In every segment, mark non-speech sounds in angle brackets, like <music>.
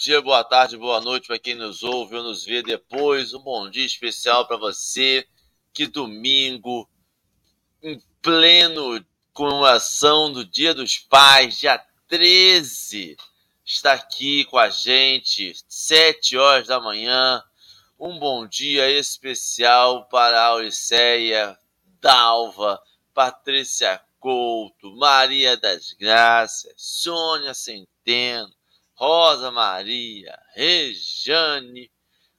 dia, boa tarde, boa noite para quem nos ouve ou nos vê depois. Um bom dia especial para você que domingo, em pleno comemoração do Dia dos Pais, dia 13, está aqui com a gente, 7 horas da manhã. Um bom dia especial para Auriceia, Dalva, Patrícia Couto, Maria das Graças, Sônia Centeno, Rosa Maria, Rejane,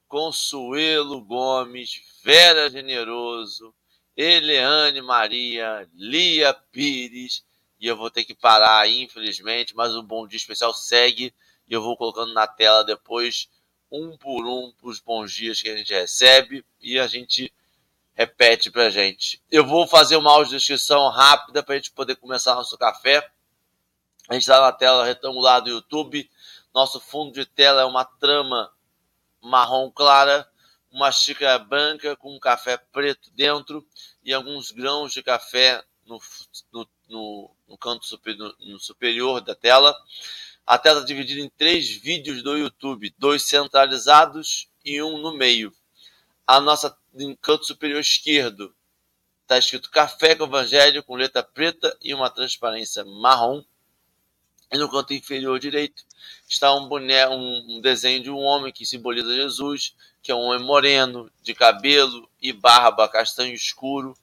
Consuelo Gomes, Vera Generoso, Eleane Maria, Lia Pires, e eu vou ter que parar, infelizmente, mas um bom dia especial segue e eu vou colocando na tela depois, um por um, os bons dias que a gente recebe e a gente repete pra gente. Eu vou fazer uma audiodescrição rápida para a gente poder começar nosso café. A gente está na tela retangular do YouTube. Nosso fundo de tela é uma trama marrom clara, uma xícara branca com um café preto dentro e alguns grãos de café no, no, no, no canto superior, no superior da tela. A tela está dividida em três vídeos do YouTube, dois centralizados e um no meio. A nossa no canto superior esquerdo está escrito Café com Evangelho com letra preta e uma transparência marrom. E no canto inferior direito está um, boné, um, um desenho de um homem que simboliza Jesus, que é um homem moreno, de cabelo e barba castanho escuro,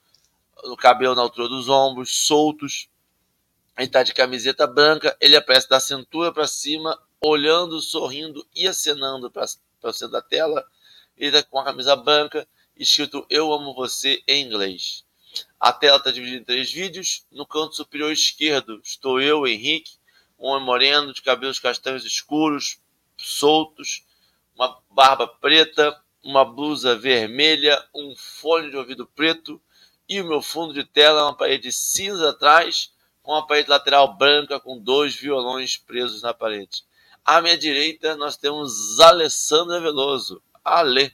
o cabelo na altura dos ombros, soltos. Ele está de camiseta branca, ele aparece da cintura para cima, olhando, sorrindo e acenando para o centro da tela. Ele está com a camisa branca escrito Eu Amo Você em inglês. A tela está dividida em três vídeos. No canto superior esquerdo estou eu, Henrique, um homem moreno, de cabelos castanhos escuros, soltos, uma barba preta, uma blusa vermelha, um fone de ouvido preto e o meu fundo de tela é uma parede cinza atrás, com uma parede lateral branca com dois violões presos na parede. À minha direita nós temos Alessandra Veloso, Ale,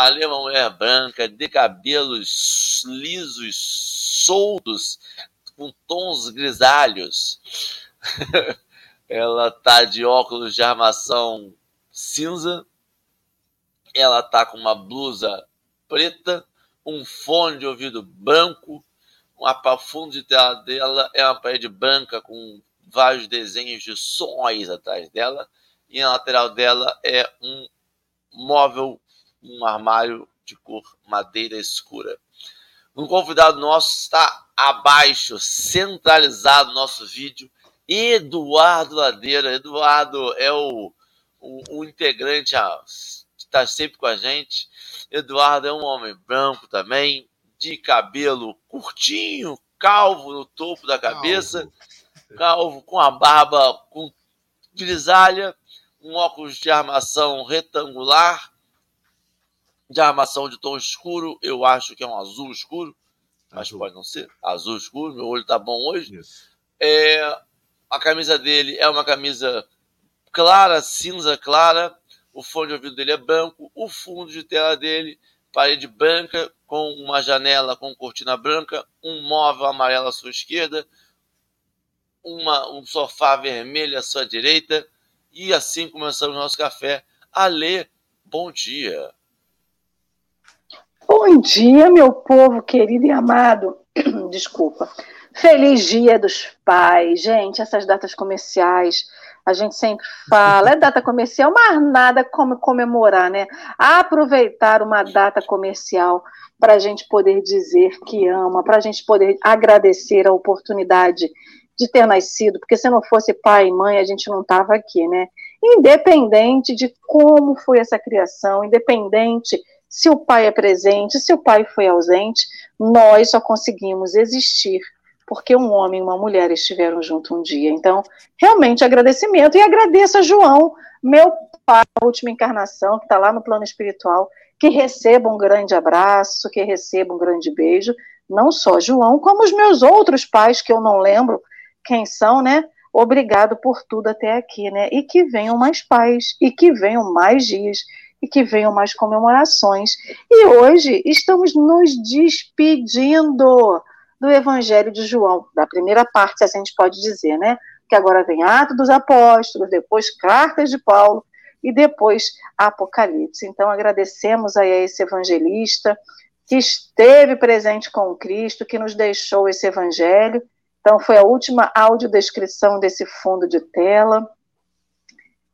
Ali é uma mulher branca, de cabelos lisos, soltos, com tons grisalhos. <laughs> ela tá de óculos de armação cinza. Ela tá com uma blusa preta, um fone de ouvido branco, uma fundo de tela dela é uma parede branca com vários desenhos de sóis atrás dela e na lateral dela é um móvel um armário de cor madeira escura. Um convidado nosso está abaixo, centralizado nosso vídeo, Eduardo Ladeira. Eduardo é o, o, o integrante a, que está sempre com a gente. Eduardo é um homem branco também, de cabelo curtinho, calvo no topo da cabeça, calvo, calvo com a barba com grisalha, um óculos de armação retangular, de armação de tom escuro, eu acho que é um azul escuro, mas azul. pode não ser. Azul escuro, meu olho tá bom hoje. É, a camisa dele é uma camisa clara, cinza clara. O fone de ouvido dele é branco. O fundo de tela dele, parede branca, com uma janela com cortina branca, um móvel amarelo à sua esquerda, uma, um sofá vermelho à sua direita. E assim começamos nosso café. Alê, bom dia. Bom dia, meu povo querido e amado. <clears throat> Desculpa. Feliz Dia dos Pais. Gente, essas datas comerciais, a gente sempre fala, é data comercial, mas nada como comemorar, né? Aproveitar uma data comercial para a gente poder dizer que ama, para a gente poder agradecer a oportunidade de ter nascido, porque se não fosse pai e mãe, a gente não estava aqui, né? Independente de como foi essa criação, independente se o pai é presente, se o pai foi ausente, nós só conseguimos existir porque um homem e uma mulher estiveram juntos um dia. Então, realmente agradecimento. E agradeço a João, meu pai, a última encarnação, que está lá no plano espiritual, que receba um grande abraço, que receba um grande beijo. Não só João, como os meus outros pais, que eu não lembro quem são, né? Obrigado por tudo até aqui, né? E que venham mais pais, e que venham mais dias, e que venham mais comemorações. E hoje estamos nos despedindo do Evangelho de João, da primeira parte, assim a gente pode dizer, né? que agora vem Atos dos Apóstolos, depois Cartas de Paulo e depois Apocalipse. Então agradecemos aí a esse evangelista que esteve presente com Cristo, que nos deixou esse evangelho. Então foi a última audiodescrição desse fundo de tela.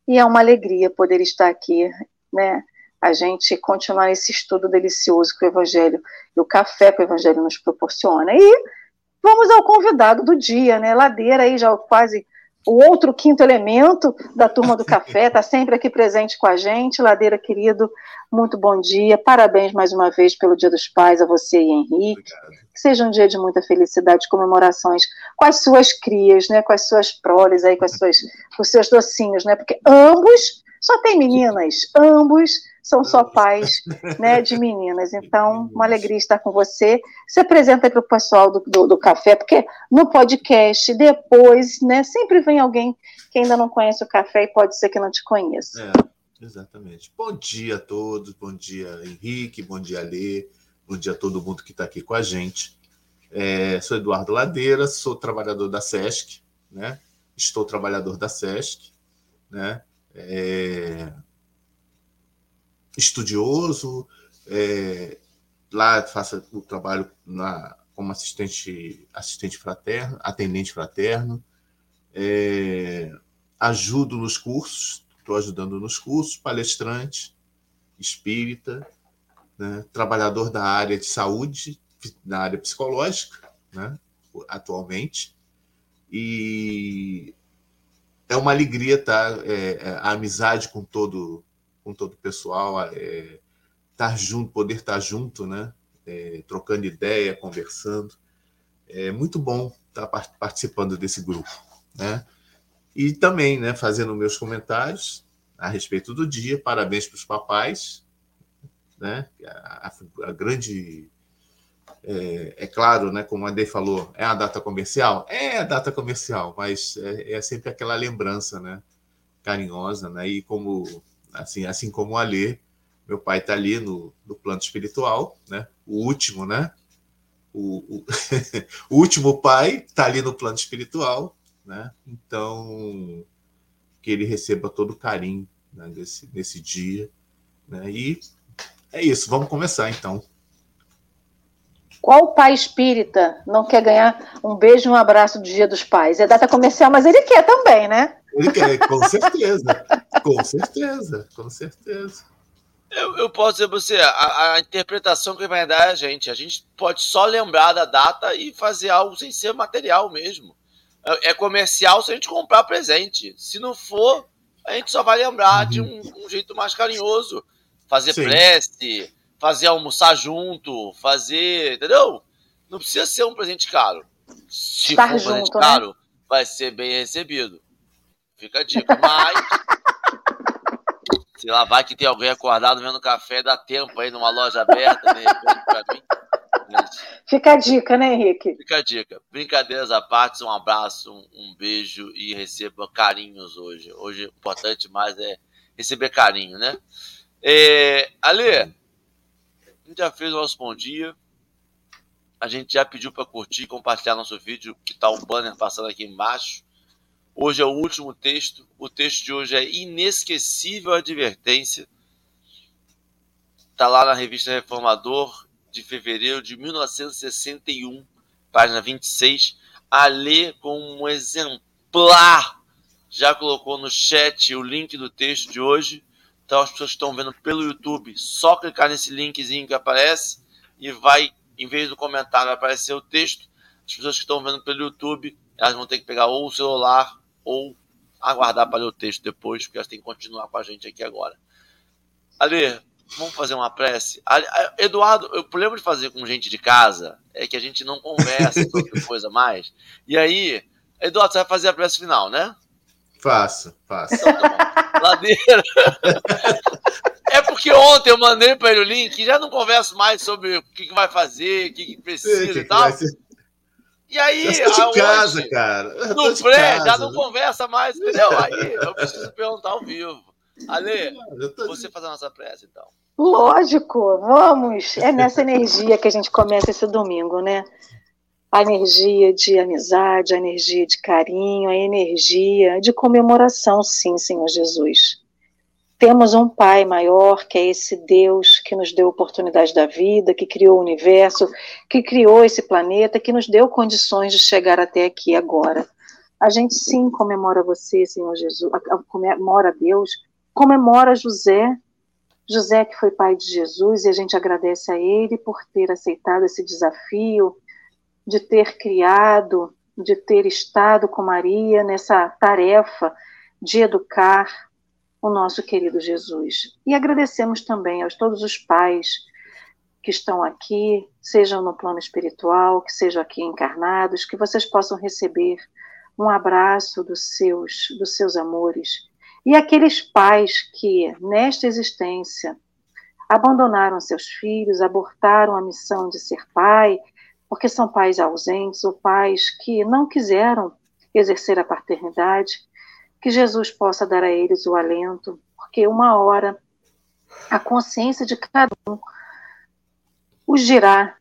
E é uma alegria poder estar aqui, né? A gente continuar esse estudo delicioso que o Evangelho e o café que o Evangelho nos proporciona. E vamos ao convidado do dia, né? Ladeira aí já quase o outro quinto elemento da turma do café, está sempre aqui presente com a gente. Ladeira, querido, muito bom dia. Parabéns mais uma vez pelo Dia dos Pais a você e Henrique. Obrigado. Que seja um dia de muita felicidade, comemorações com as suas crias, né, com as suas proles aí, com, as suas, com os seus docinhos, né? Porque ambos só tem meninas, ambos são só pais né, de <laughs> meninas. Então, uma alegria estar com você. Se apresenta para o pessoal do, do, do, café, porque no podcast, depois, né, sempre vem alguém que ainda não conhece o café e pode ser que não te conheça. É, exatamente. Bom dia a todos, bom dia, Henrique, bom dia, Lê, bom dia a todo mundo que está aqui com a gente. É, sou Eduardo Ladeira, sou trabalhador da SESC, né? Estou trabalhador da SESC, né? É, estudioso, é, lá faço o trabalho na, como assistente, assistente fraterno, atendente fraterno, é, ajudo nos cursos, estou ajudando nos cursos, palestrante, espírita, né, trabalhador da área de saúde, na área psicológica, né, atualmente, e é uma alegria tá, é, é a amizade com todo com todo o pessoal, é, estar junto, poder estar junto, né? É, trocando ideia, conversando. É muito bom estar participando desse grupo, né? E também, né, fazendo meus comentários a respeito do dia. Parabéns para os papais, né? A, a, grande é, é, claro, né, como a Andrei falou, é a data comercial? É a data comercial, mas é, é, sempre aquela lembrança, né, carinhosa, né, e como assim, assim como o Alê, meu pai está ali no, no plano espiritual, né? O último, né? O, o, <laughs> o último pai está ali no plano espiritual, né? Então que ele receba todo o carinho né, desse dia, né? E é isso. Vamos começar então. Qual pai espírita não quer ganhar um beijo e um abraço do Dia dos Pais? É data comercial, mas ele quer também, né? Ele quer, com certeza. com certeza, com certeza. Eu, eu posso dizer para você, a, a, interpretação que vai dar é a gente. A gente pode só lembrar da data e fazer algo sem ser material mesmo. É, é comercial se a gente comprar presente. Se não for, a gente só vai lembrar uhum. de um, um, jeito mais carinhoso. Fazer Sim. prece, fazer almoçar junto, fazer. Entendeu? Não precisa ser um presente caro. Se Estar for um presente junto, né? caro, né? vai ser bem recebido. Fica a dica. Mas. <laughs> sei lá, vai que tem alguém acordado vendo café, dá tempo aí numa loja aberta, de repente, pra mim. Fica a dica, né, Henrique? Fica a dica. Brincadeiras à parte, um abraço, um, um beijo e receba carinhos hoje. Hoje o importante mais é receber carinho, né? É, Ale, a gente já fez o nosso bom dia. A gente já pediu para curtir e compartilhar nosso vídeo, que tá o um banner passando aqui embaixo. Hoje é o último texto. O texto de hoje é Inesquecível Advertência. Está lá na revista Reformador, de fevereiro de 1961, página 26. A ler com um exemplar. Já colocou no chat o link do texto de hoje. Então as pessoas que estão vendo pelo YouTube, só clicar nesse linkzinho que aparece e vai, em vez do comentário, aparecer o texto. As pessoas que estão vendo pelo YouTube, elas vão ter que pegar ou o celular ou aguardar para ler o texto depois, porque elas têm que continuar com a gente aqui agora. Ali, vamos fazer uma prece? Eduardo, o problema de fazer com gente de casa é que a gente não conversa <laughs> sobre coisa mais. E aí, Eduardo, você vai fazer a prece final, né? Faço, faço. Então, tá Ladeira. É porque ontem eu mandei para ele o link e já não converso mais sobre o que, que vai fazer, o que, que precisa que e tal. E aí, eu tô de casa, hoje, cara. no pré, já não conversa mais, entendeu? Aí eu preciso perguntar ao vivo. Ale, você fazer a nossa prece, então. Lógico, vamos. É nessa energia que a gente começa esse domingo, né? a energia de amizade, a energia de carinho, a energia de comemoração, sim, Senhor Jesus. Temos um Pai maior, que é esse Deus que nos deu oportunidade da vida, que criou o universo, que criou esse planeta, que nos deu condições de chegar até aqui agora. A gente sim comemora você, Senhor Jesus, comemora Deus, comemora José, José que foi pai de Jesus, e a gente agradece a ele por ter aceitado esse desafio, de ter criado, de ter estado com Maria nessa tarefa de educar o nosso querido Jesus. E agradecemos também aos todos os pais que estão aqui, sejam no plano espiritual, que sejam aqui encarnados, que vocês possam receber um abraço dos seus, dos seus amores. E aqueles pais que, nesta existência, abandonaram seus filhos, abortaram a missão de ser pai porque são pais ausentes ou pais que não quiseram exercer a paternidade, que Jesus possa dar a eles o alento, porque uma hora a consciência de cada um os dirá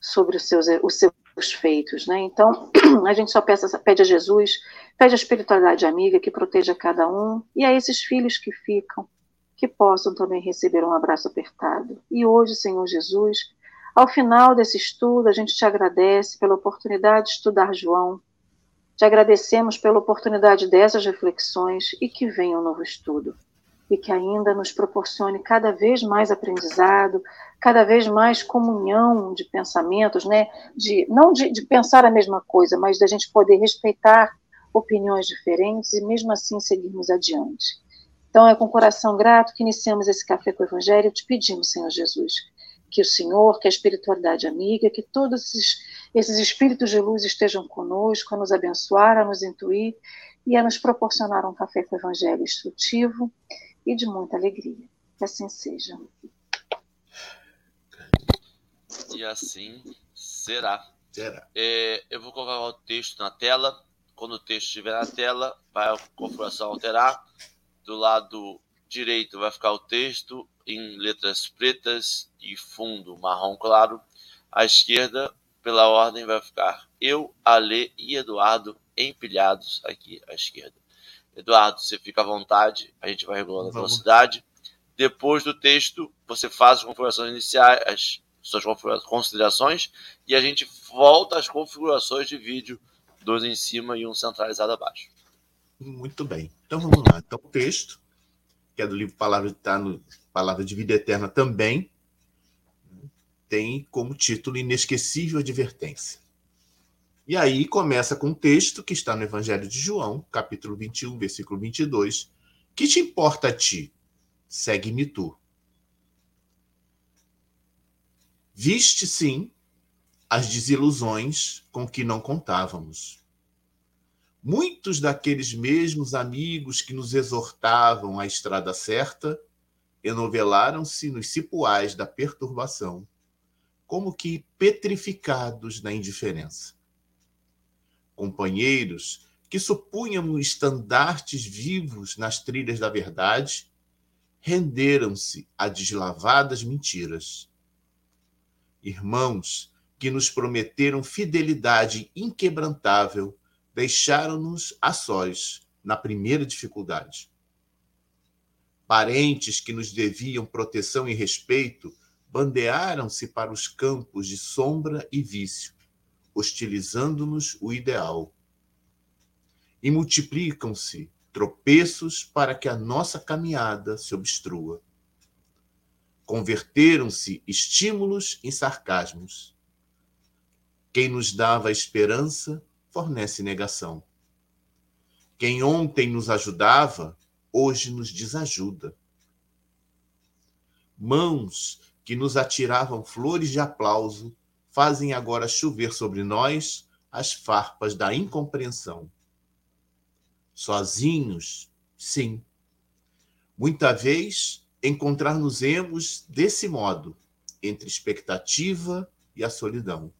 sobre os seus, os seus feitos. Né? Então, <clears throat> a gente só peça, pede a Jesus, pede a espiritualidade amiga que proteja cada um, e a esses filhos que ficam, que possam também receber um abraço apertado. E hoje, Senhor Jesus, ao final desse estudo, a gente te agradece pela oportunidade de estudar João. Te agradecemos pela oportunidade dessas reflexões e que venha um novo estudo. E que ainda nos proporcione cada vez mais aprendizado, cada vez mais comunhão de pensamentos, né? de, não de, de pensar a mesma coisa, mas da gente poder respeitar opiniões diferentes e mesmo assim seguirmos adiante. Então é com coração grato que iniciamos esse café com o Evangelho. Te pedimos, Senhor Jesus, que o Senhor, que a espiritualidade amiga, que todos esses, esses espíritos de luz estejam conosco, a nos abençoar, a nos intuir e a nos proporcionar um café com o Evangelho instrutivo e de muita alegria. Que assim seja. E assim será. Será. É, eu vou colocar o texto na tela. Quando o texto estiver na tela, vai a configuração alterar. Do lado direito vai ficar o texto em letras pretas e fundo marrom claro. À esquerda, pela ordem, vai ficar eu, Ale e Eduardo empilhados aqui à esquerda. Eduardo, você fica à vontade, a gente vai regulando a velocidade. Depois do texto, você faz as configurações iniciais, as suas considerações, e a gente volta às configurações de vídeo, dois em cima e um centralizado abaixo. Muito bem. Então vamos lá. Então, o texto que é do livro Palavra, tá no Palavra de Vida Eterna também, tem como título Inesquecível Advertência. E aí começa com um texto que está no Evangelho de João, capítulo 21, versículo 22. Que te importa a ti? Segue-me tu. Viste, sim, as desilusões com que não contávamos. Muitos daqueles mesmos amigos que nos exortavam à estrada certa enovelaram-se nos cipuais da perturbação, como que petrificados na indiferença. Companheiros que supunhamos estandartes vivos nas trilhas da verdade, renderam-se a deslavadas mentiras. Irmãos que nos prometeram fidelidade inquebrantável deixaram-nos a sós na primeira dificuldade. Parentes que nos deviam proteção e respeito bandearam-se para os campos de sombra e vício, hostilizando-nos o ideal. E multiplicam-se tropeços para que a nossa caminhada se obstrua. Converteram-se estímulos em sarcasmos. Quem nos dava esperança fornece negação. Quem ontem nos ajudava, hoje nos desajuda. Mãos que nos atiravam flores de aplauso fazem agora chover sobre nós as farpas da incompreensão. Sozinhos, sim. Muita vez encontrar-nos-emos desse modo, entre expectativa e a solidão.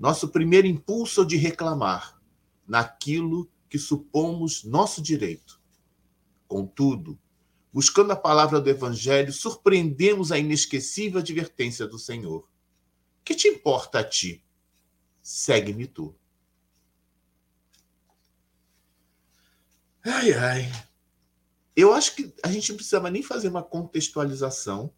Nosso primeiro impulso de reclamar naquilo que supomos nosso direito. Contudo, buscando a palavra do Evangelho, surpreendemos a inesquecível advertência do Senhor. Que te importa a ti? segue-me tu. Ai, ai. Eu acho que a gente não precisava nem fazer uma contextualização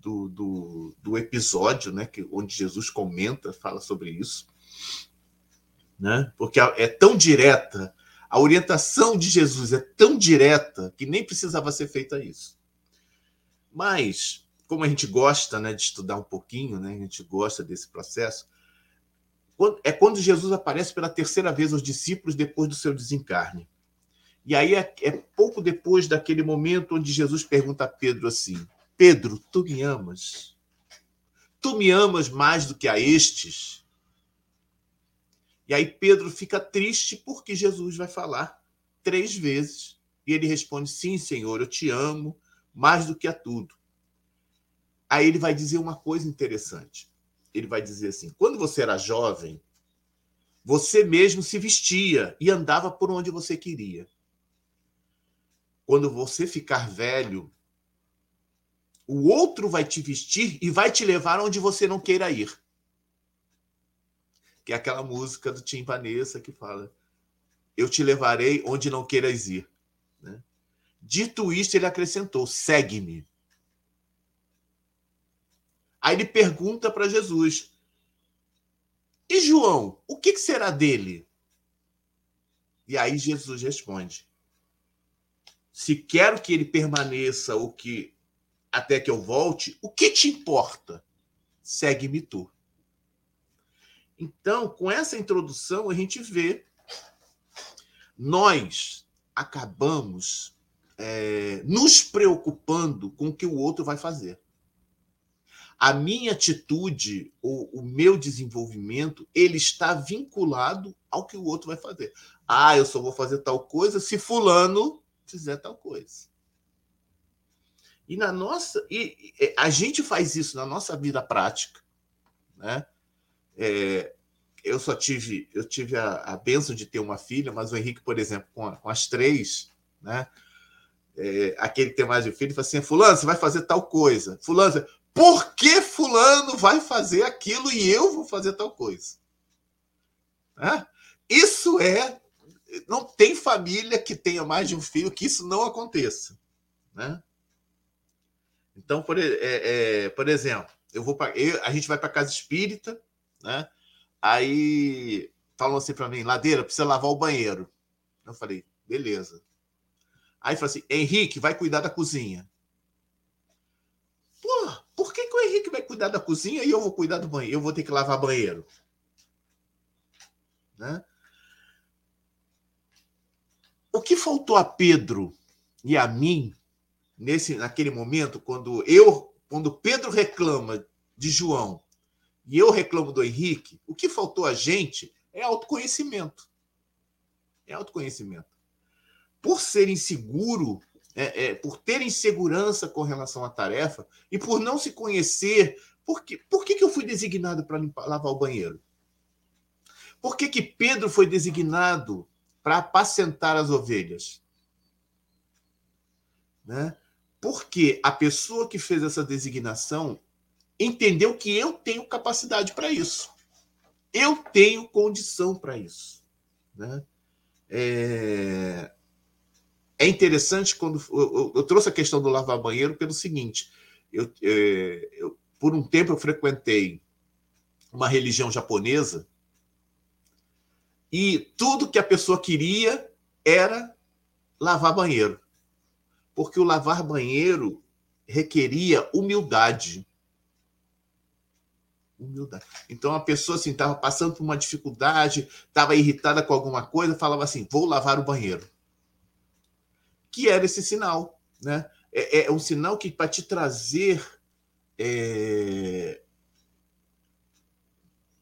do, do, do episódio, né, que, onde Jesus comenta, fala sobre isso, né? Porque é tão direta, a orientação de Jesus é tão direta que nem precisava ser feita isso. Mas, como a gente gosta né, de estudar um pouquinho, né, a gente gosta desse processo, é quando Jesus aparece pela terceira vez aos discípulos depois do seu desencarne. E aí é, é pouco depois daquele momento onde Jesus pergunta a Pedro assim: Pedro, tu me amas? Tu me amas mais do que a estes? E aí Pedro fica triste porque Jesus vai falar três vezes. E ele responde: Sim, Senhor, eu te amo mais do que a tudo. Aí ele vai dizer uma coisa interessante. Ele vai dizer assim: quando você era jovem, você mesmo se vestia e andava por onde você queria. Quando você ficar velho, o outro vai te vestir e vai te levar onde você não queira ir. Que é aquela música do Tim Vanessa que fala: Eu te levarei onde não queiras ir. Né? Dito isto, ele acrescentou: segue-me. Aí ele pergunta para Jesus: E João, o que será dele? E aí Jesus responde: Se quero que ele permaneça ou que até que eu volte, o que te importa? Segue-me tu. Então, com essa introdução, a gente vê nós acabamos é, nos preocupando com o que o outro vai fazer. A minha atitude, ou o meu desenvolvimento, ele está vinculado ao que o outro vai fazer. Ah, eu só vou fazer tal coisa se fulano fizer tal coisa. E na nossa, e, e a gente faz isso na nossa vida prática, né? É, eu só tive, eu tive a, a benção de ter uma filha, mas o Henrique, por exemplo, com, a, com as três, né? É, aquele que tem mais de filho, fala assim: Fulano, você vai fazer tal coisa. Fulano, por que Fulano vai fazer aquilo e eu vou fazer tal coisa? É? Isso é. Não tem família que tenha mais de um filho que isso não aconteça. Né? Então, por, é, é, por exemplo, eu vou pra, eu, a gente vai para casa espírita, né? Aí falam assim para mim, Ladeira, precisa lavar o banheiro. Eu falei, beleza. Aí falou assim, Henrique, vai cuidar da cozinha. Pô, por que, que o Henrique vai cuidar da cozinha e eu vou cuidar do banheiro? Eu vou ter que lavar banheiro. Né? O que faltou a Pedro e a mim nesse naquele momento quando eu quando Pedro reclama de João e eu reclamo do Henrique, o que faltou a gente é autoconhecimento. É autoconhecimento. Por ser inseguro, é, é, por ter insegurança com relação à tarefa e por não se conhecer, por que, por que, que eu fui designado para lavar o banheiro? Por que, que Pedro foi designado para apacentar as ovelhas? Né? Porque a pessoa que fez essa designação entendeu que eu tenho capacidade para isso. Eu tenho condição para isso. Né? É... é, interessante quando eu, eu, trouxe a questão do lavar banheiro pelo seguinte: eu, é, eu, por um tempo eu frequentei uma religião japonesa e tudo que a pessoa queria era lavar banheiro porque o lavar banheiro requeria humildade. Humildade. Então a pessoa assim estava passando por uma dificuldade, estava irritada com alguma coisa, falava assim: "Vou lavar o banheiro". Que era esse sinal, né? É, é um sinal que para te trazer é...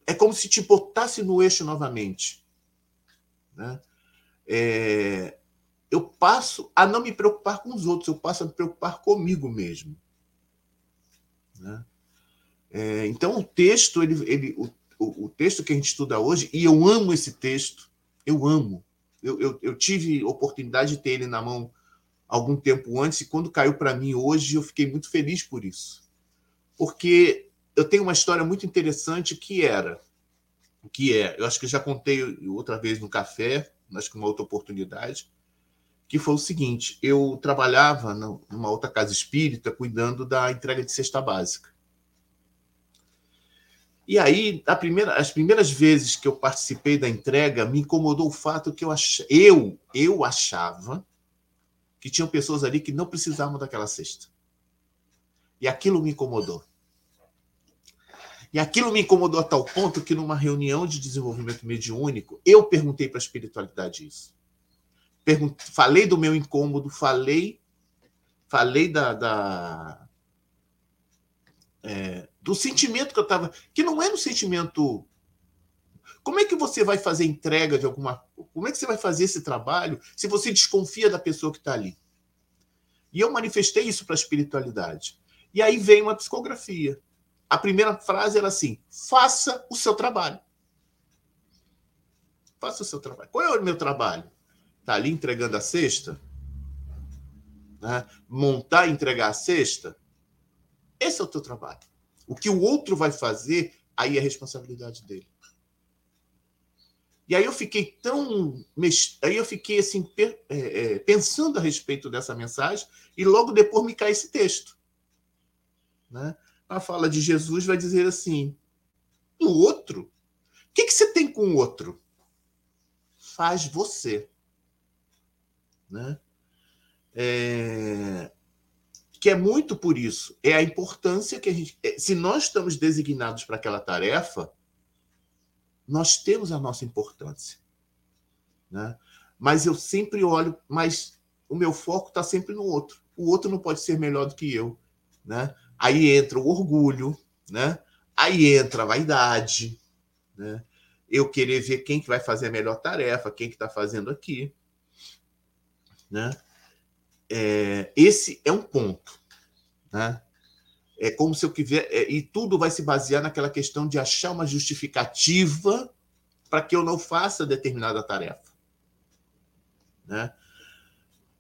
é como se te botasse no eixo novamente, né? É, eu passo a não me preocupar com os outros, eu passo a me preocupar comigo mesmo. Né? É, então, o texto, ele, ele, o, o, texto que a gente estuda hoje, e eu amo esse texto, eu amo. Eu, eu, eu tive oportunidade de ter ele na mão algum tempo antes, e quando caiu para mim hoje, eu fiquei muito feliz por isso. Porque eu tenho uma história muito interessante que era que é, eu acho que eu já contei outra vez no café, acho que uma outra oportunidade, que foi o seguinte: eu trabalhava numa outra casa espírita cuidando da entrega de cesta básica. E aí, primeira, as primeiras vezes que eu participei da entrega, me incomodou o fato que eu, ach, eu, eu achava que tinham pessoas ali que não precisavam daquela cesta. E aquilo me incomodou. E aquilo me incomodou a tal ponto que, numa reunião de desenvolvimento mediúnico, eu perguntei para a espiritualidade isso. Falei do meu incômodo, falei, falei da, da é, do sentimento que eu estava. Que não era um sentimento. Como é que você vai fazer entrega de alguma. Como é que você vai fazer esse trabalho se você desconfia da pessoa que está ali? E eu manifestei isso para a espiritualidade. E aí vem uma psicografia. A primeira frase era assim: faça o seu trabalho. Faça o seu trabalho. Qual é o meu trabalho? Está ali entregando a cesta? Né? Montar e entregar a cesta? Esse é o teu trabalho. O que o outro vai fazer, aí é responsabilidade dele. E aí eu fiquei tão. Aí eu fiquei assim, é, pensando a respeito dessa mensagem, e logo depois me cai esse texto. Né? A fala de Jesus vai dizer assim: o outro? O que, que você tem com o outro? Faz você. Né? É que é muito por isso. É a importância que a gente. É, se nós estamos designados para aquela tarefa, nós temos a nossa importância. Né? Mas eu sempre olho, mas o meu foco está sempre no outro. O outro não pode ser melhor do que eu. Né? Aí entra o orgulho, né? aí entra a vaidade, né? eu querer ver quem que vai fazer a melhor tarefa, quem que está fazendo aqui. Né? É, esse é um ponto. Né? É como se eu quiser. É, e tudo vai se basear naquela questão de achar uma justificativa para que eu não faça determinada tarefa. Né?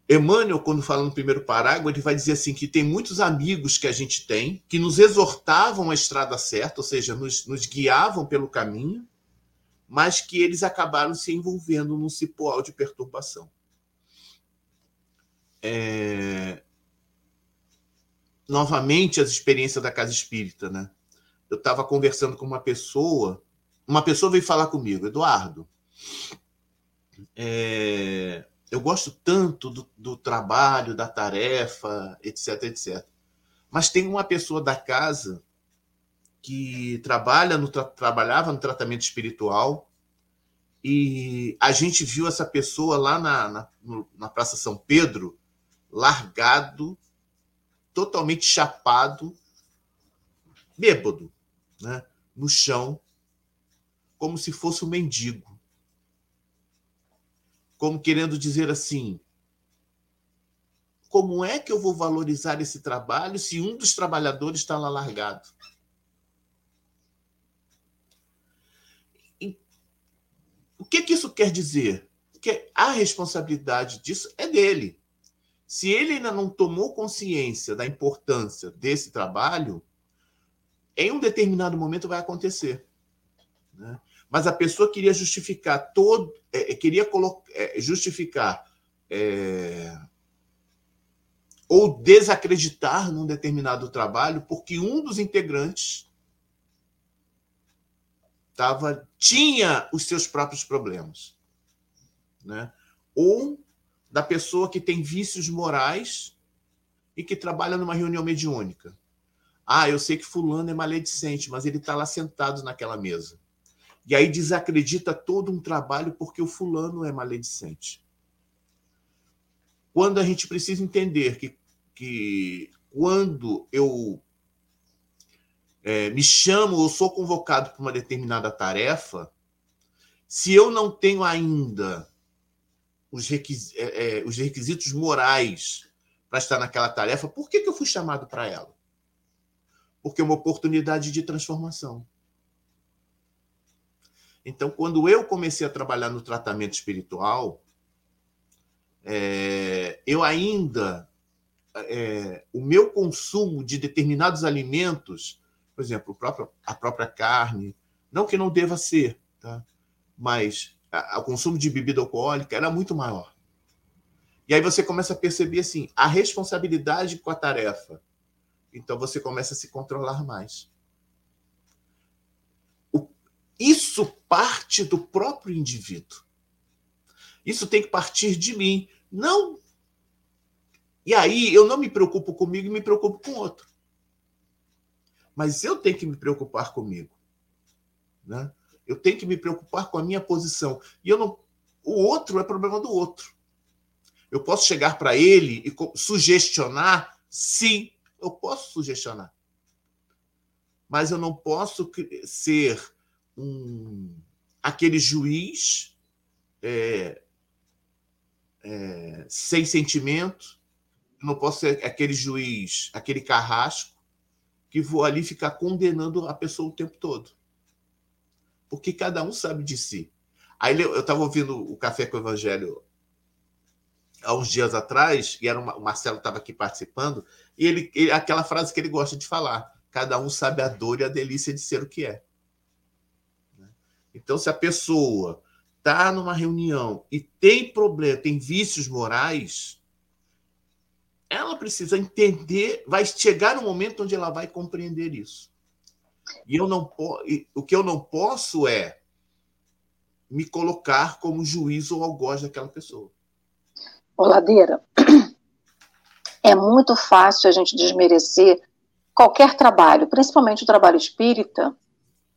Emmanuel, quando fala no primeiro parágrafo, ele vai dizer assim que tem muitos amigos que a gente tem que nos exortavam a estrada certa, ou seja, nos, nos guiavam pelo caminho, mas que eles acabaram se envolvendo num cipoal de perturbação. É... Novamente, as experiências da casa espírita, né? Eu estava conversando com uma pessoa, uma pessoa veio falar comigo, Eduardo. É... Eu gosto tanto do, do trabalho, da tarefa, etc, etc. Mas tem uma pessoa da casa que trabalha no tra trabalhava no tratamento espiritual e a gente viu essa pessoa lá na, na, na Praça São Pedro largado, totalmente chapado, bêbado, né? no chão, como se fosse um mendigo. Como querendo dizer assim: como é que eu vou valorizar esse trabalho se um dos trabalhadores está lá largado? o que, que isso quer dizer? Que a responsabilidade disso é dele. Se ele ainda não tomou consciência da importância desse trabalho, em um determinado momento vai acontecer. Né? Mas a pessoa queria justificar todo, é, é queria é, justificar é, ou desacreditar num determinado trabalho porque um dos integrantes tava, tinha os seus próprios problemas. Né? Ou da pessoa que tem vícios morais e que trabalha numa reunião mediúnica. Ah, eu sei que fulano é maledicente, mas ele está lá sentado naquela mesa. E aí desacredita todo um trabalho porque o fulano é maledicente. Quando a gente precisa entender que, que quando eu é, me chamo ou sou convocado para uma determinada tarefa, se eu não tenho ainda os, requis, é, é, os requisitos morais para estar naquela tarefa, por que, que eu fui chamado para ela? Porque é uma oportunidade de transformação. Então, quando eu comecei a trabalhar no tratamento espiritual, é, eu ainda. É, o meu consumo de determinados alimentos, por exemplo, próprio, a própria carne, não que não deva ser, tá? mas o consumo de bebida alcoólica era muito maior. E aí você começa a perceber assim a responsabilidade com a tarefa. Então você começa a se controlar mais. Isso parte do próprio indivíduo. Isso tem que partir de mim. Não. E aí eu não me preocupo comigo e me preocupo com o outro. Mas eu tenho que me preocupar comigo. Né? Eu tenho que me preocupar com a minha posição. E eu não. O outro é problema do outro. Eu posso chegar para ele e sugestionar? Sim, eu posso sugestionar. Mas eu não posso ser um, aquele juiz é, é, sem sentimento, eu não posso ser aquele juiz, aquele carrasco, que vou ali ficar condenando a pessoa o tempo todo. Porque cada um sabe de si. Aí eu estava ouvindo o Café com o Evangelho há uns dias atrás, e era uma, o Marcelo estava aqui participando, e ele, ele, aquela frase que ele gosta de falar: cada um sabe a dor e a delícia de ser o que é. Então, se a pessoa está numa reunião e tem problema, tem vícios morais, ela precisa entender, vai chegar um momento onde ela vai compreender isso. E eu não o que eu não posso é me colocar como juiz ou algoz daquela pessoa. Oladeira, é muito fácil a gente desmerecer qualquer trabalho, principalmente o trabalho espírita,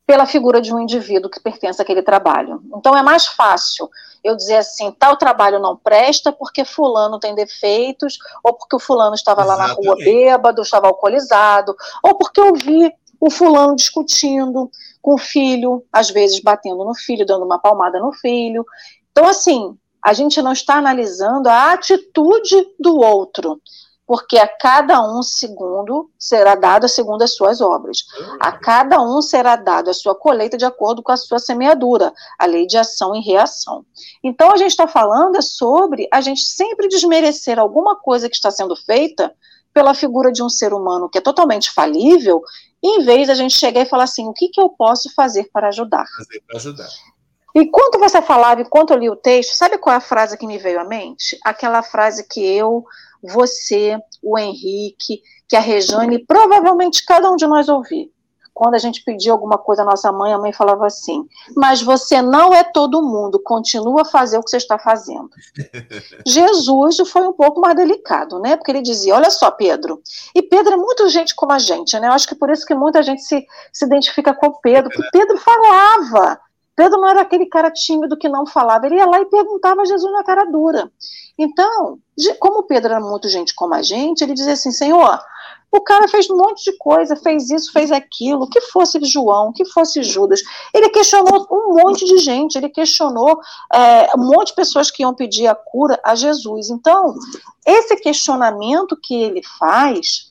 pela figura de um indivíduo que pertence àquele trabalho. Então é mais fácil eu dizer assim, tal trabalho não presta porque fulano tem defeitos, ou porque o fulano estava Exatamente. lá na rua bêbado, estava alcoolizado, ou porque eu vi o fulano discutindo com o filho, às vezes batendo no filho, dando uma palmada no filho. Então, assim, a gente não está analisando a atitude do outro, porque a cada um segundo será dado segundo as suas obras. A cada um será dado a sua colheita de acordo com a sua semeadura, a lei de ação e reação. Então a gente está falando sobre a gente sempre desmerecer alguma coisa que está sendo feita pela figura de um ser humano que é totalmente falível, em vez de a gente chegar e falar assim, o que, que eu posso fazer para ajudar? Fazer para ajudar. Enquanto você falava, enquanto eu li o texto, sabe qual é a frase que me veio à mente? Aquela frase que eu você, o Henrique, que a Rejane, provavelmente cada um de nós ouvir. Quando a gente pedia alguma coisa à nossa mãe, a mãe falava assim: Mas você não é todo mundo, continua a fazer o que você está fazendo. <laughs> Jesus foi um pouco mais delicado, né? Porque ele dizia: Olha só, Pedro. E Pedro é muito gente como a gente, né? Eu acho que por isso que muita gente se, se identifica com Pedro, porque Pedro falava. Pedro não era aquele cara tímido que não falava, ele ia lá e perguntava a Jesus na cara dura. Então, como Pedro era muito gente como a gente, ele dizia assim: Senhor, o cara fez um monte de coisa, fez isso, fez aquilo, que fosse João, que fosse Judas. Ele questionou um monte de gente, ele questionou é, um monte de pessoas que iam pedir a cura a Jesus. Então, esse questionamento que ele faz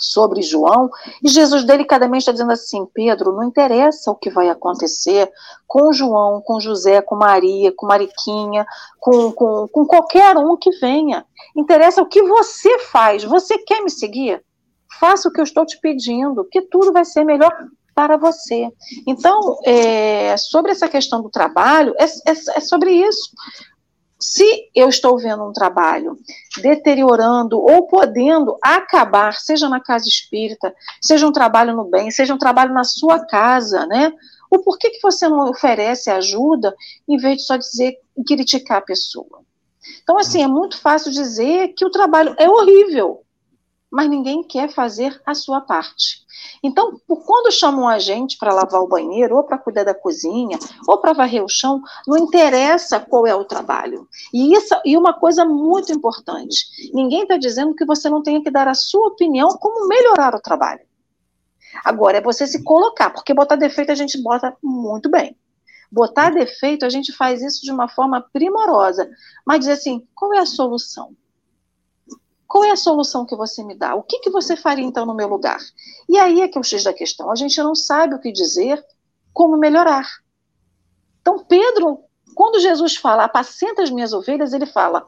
sobre João, e Jesus delicadamente está dizendo assim: Pedro, não interessa o que vai acontecer com João, com José, com Maria, com Mariquinha, com, com, com qualquer um que venha. Interessa o que você faz. Você quer me seguir? Faça o que eu estou te pedindo, que tudo vai ser melhor para você. Então, é, sobre essa questão do trabalho, é, é, é sobre isso se eu estou vendo um trabalho deteriorando ou podendo acabar, seja na casa espírita, seja um trabalho no bem, seja um trabalho na sua casa, né? O porquê que você não oferece ajuda em vez de só dizer criticar a pessoa? Então, assim, é muito fácil dizer que o trabalho é horrível, mas ninguém quer fazer a sua parte. Então, quando chamam a gente para lavar o banheiro, ou para cuidar da cozinha, ou para varrer o chão, não interessa qual é o trabalho. E, isso, e uma coisa muito importante: ninguém está dizendo que você não tenha que dar a sua opinião como melhorar o trabalho. Agora, é você se colocar, porque botar defeito a gente bota muito bem. Botar defeito, a gente faz isso de uma forma primorosa, mas dizer assim: qual é a solução? Qual é a solução que você me dá? O que, que você faria então no meu lugar? E aí é que é o X da questão. A gente não sabe o que dizer, como melhorar. Então, Pedro, quando Jesus fala, apacenta as minhas ovelhas, ele fala,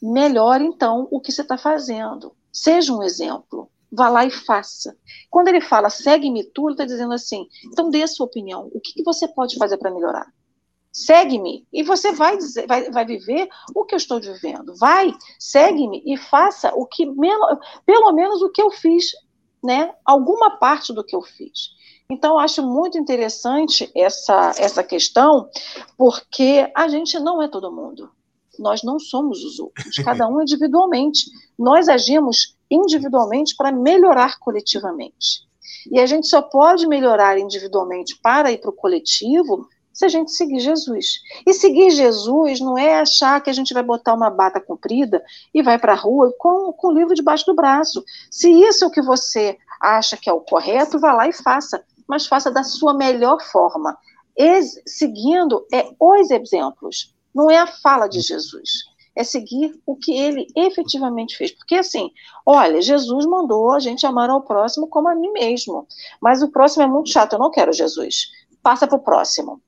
melhore então o que você está fazendo. Seja um exemplo. vá lá e faça. Quando ele fala segue-me tu, ele está dizendo assim: então dê a sua opinião. O que, que você pode fazer para melhorar? Segue-me e você vai, dizer, vai, vai viver o que eu estou vivendo. Vai, segue-me e faça o que pelo menos o que eu fiz, né? Alguma parte do que eu fiz. Então, eu acho muito interessante essa, essa questão, porque a gente não é todo mundo. Nós não somos os outros, cada um individualmente. Nós agimos individualmente para melhorar coletivamente. E a gente só pode melhorar individualmente para ir para o coletivo se a gente seguir Jesus. E seguir Jesus não é achar que a gente vai botar uma bata comprida e vai para a rua com, com o livro debaixo do braço. Se isso é o que você acha que é o correto, vá lá e faça, mas faça da sua melhor forma, Ex seguindo é, os exemplos, não é a fala de Jesus é seguir o que ele efetivamente fez. Porque assim, olha, Jesus mandou a gente amar ao próximo como a mim mesmo. Mas o próximo é muito chato, eu não quero Jesus. Passa para o próximo.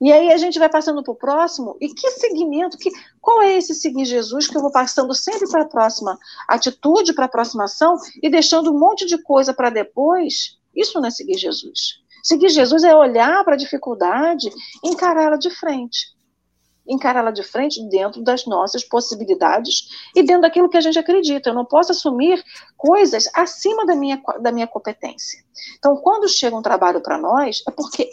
E aí a gente vai passando para o próximo, e que segmento, que, qual é esse seguir Jesus que eu vou passando sempre para a próxima atitude, para a próxima ação, e deixando um monte de coisa para depois? Isso não é seguir Jesus. Seguir Jesus é olhar para a dificuldade, encarar ela de frente encará-la de frente dentro das nossas possibilidades e dentro daquilo que a gente acredita. Eu não posso assumir coisas acima da minha, da minha competência. Então, quando chega um trabalho para nós, é porque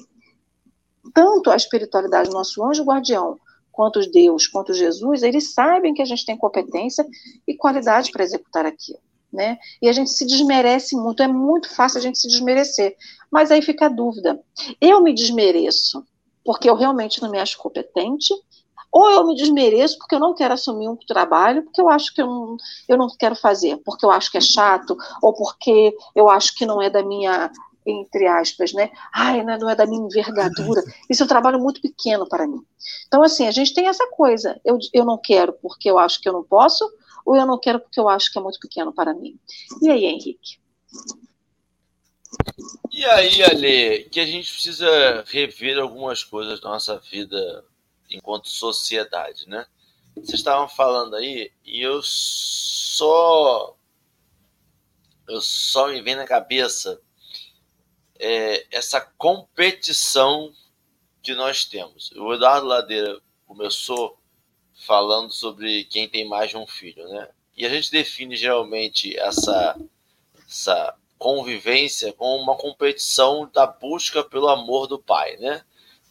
tanto a espiritualidade do nosso anjo guardião, quanto Deus, quanto Jesus, eles sabem que a gente tem competência e qualidade para executar aquilo. Né? E a gente se desmerece muito, é muito fácil a gente se desmerecer. Mas aí fica a dúvida. Eu me desmereço porque eu realmente não me acho competente, ou eu me desmereço porque eu não quero assumir um trabalho, porque eu acho que eu não, eu não quero fazer, porque eu acho que é chato, ou porque eu acho que não é da minha, entre aspas, né? Ai, não é da minha envergadura. Isso é um trabalho muito pequeno para mim. Então, assim, a gente tem essa coisa. Eu, eu não quero porque eu acho que eu não posso, ou eu não quero porque eu acho que é muito pequeno para mim. E aí, Henrique? E aí, Ale, que a gente precisa rever algumas coisas da nossa vida enquanto sociedade, né? Vocês estavam falando aí e eu só eu só me vem na cabeça é, essa competição que nós temos. O Eduardo Ladeira começou falando sobre quem tem mais de um filho, né? E a gente define geralmente essa, essa convivência como uma competição da busca pelo amor do pai, né?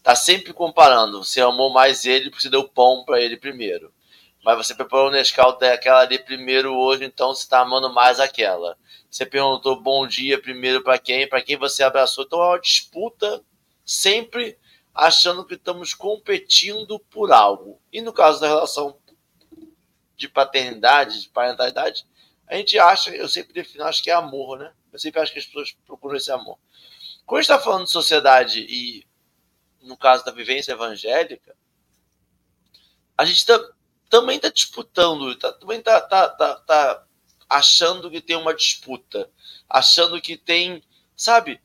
tá sempre comparando. Você amou mais ele porque você deu pão para ele primeiro. Mas você preparou o Nescau daquela ali primeiro hoje, então você está amando mais aquela. Você perguntou bom dia primeiro para quem, para quem você abraçou. Então é uma disputa sempre achando que estamos competindo por algo. E no caso da relação de paternidade, de parentalidade, a gente acha, eu sempre defino, acho que é amor, né? Eu sempre acho que as pessoas procuram esse amor. Quando a gente está falando de sociedade e no caso da vivência evangélica, a gente tá, também está disputando, tá, também está tá, tá, tá achando que tem uma disputa, achando que tem, sabe,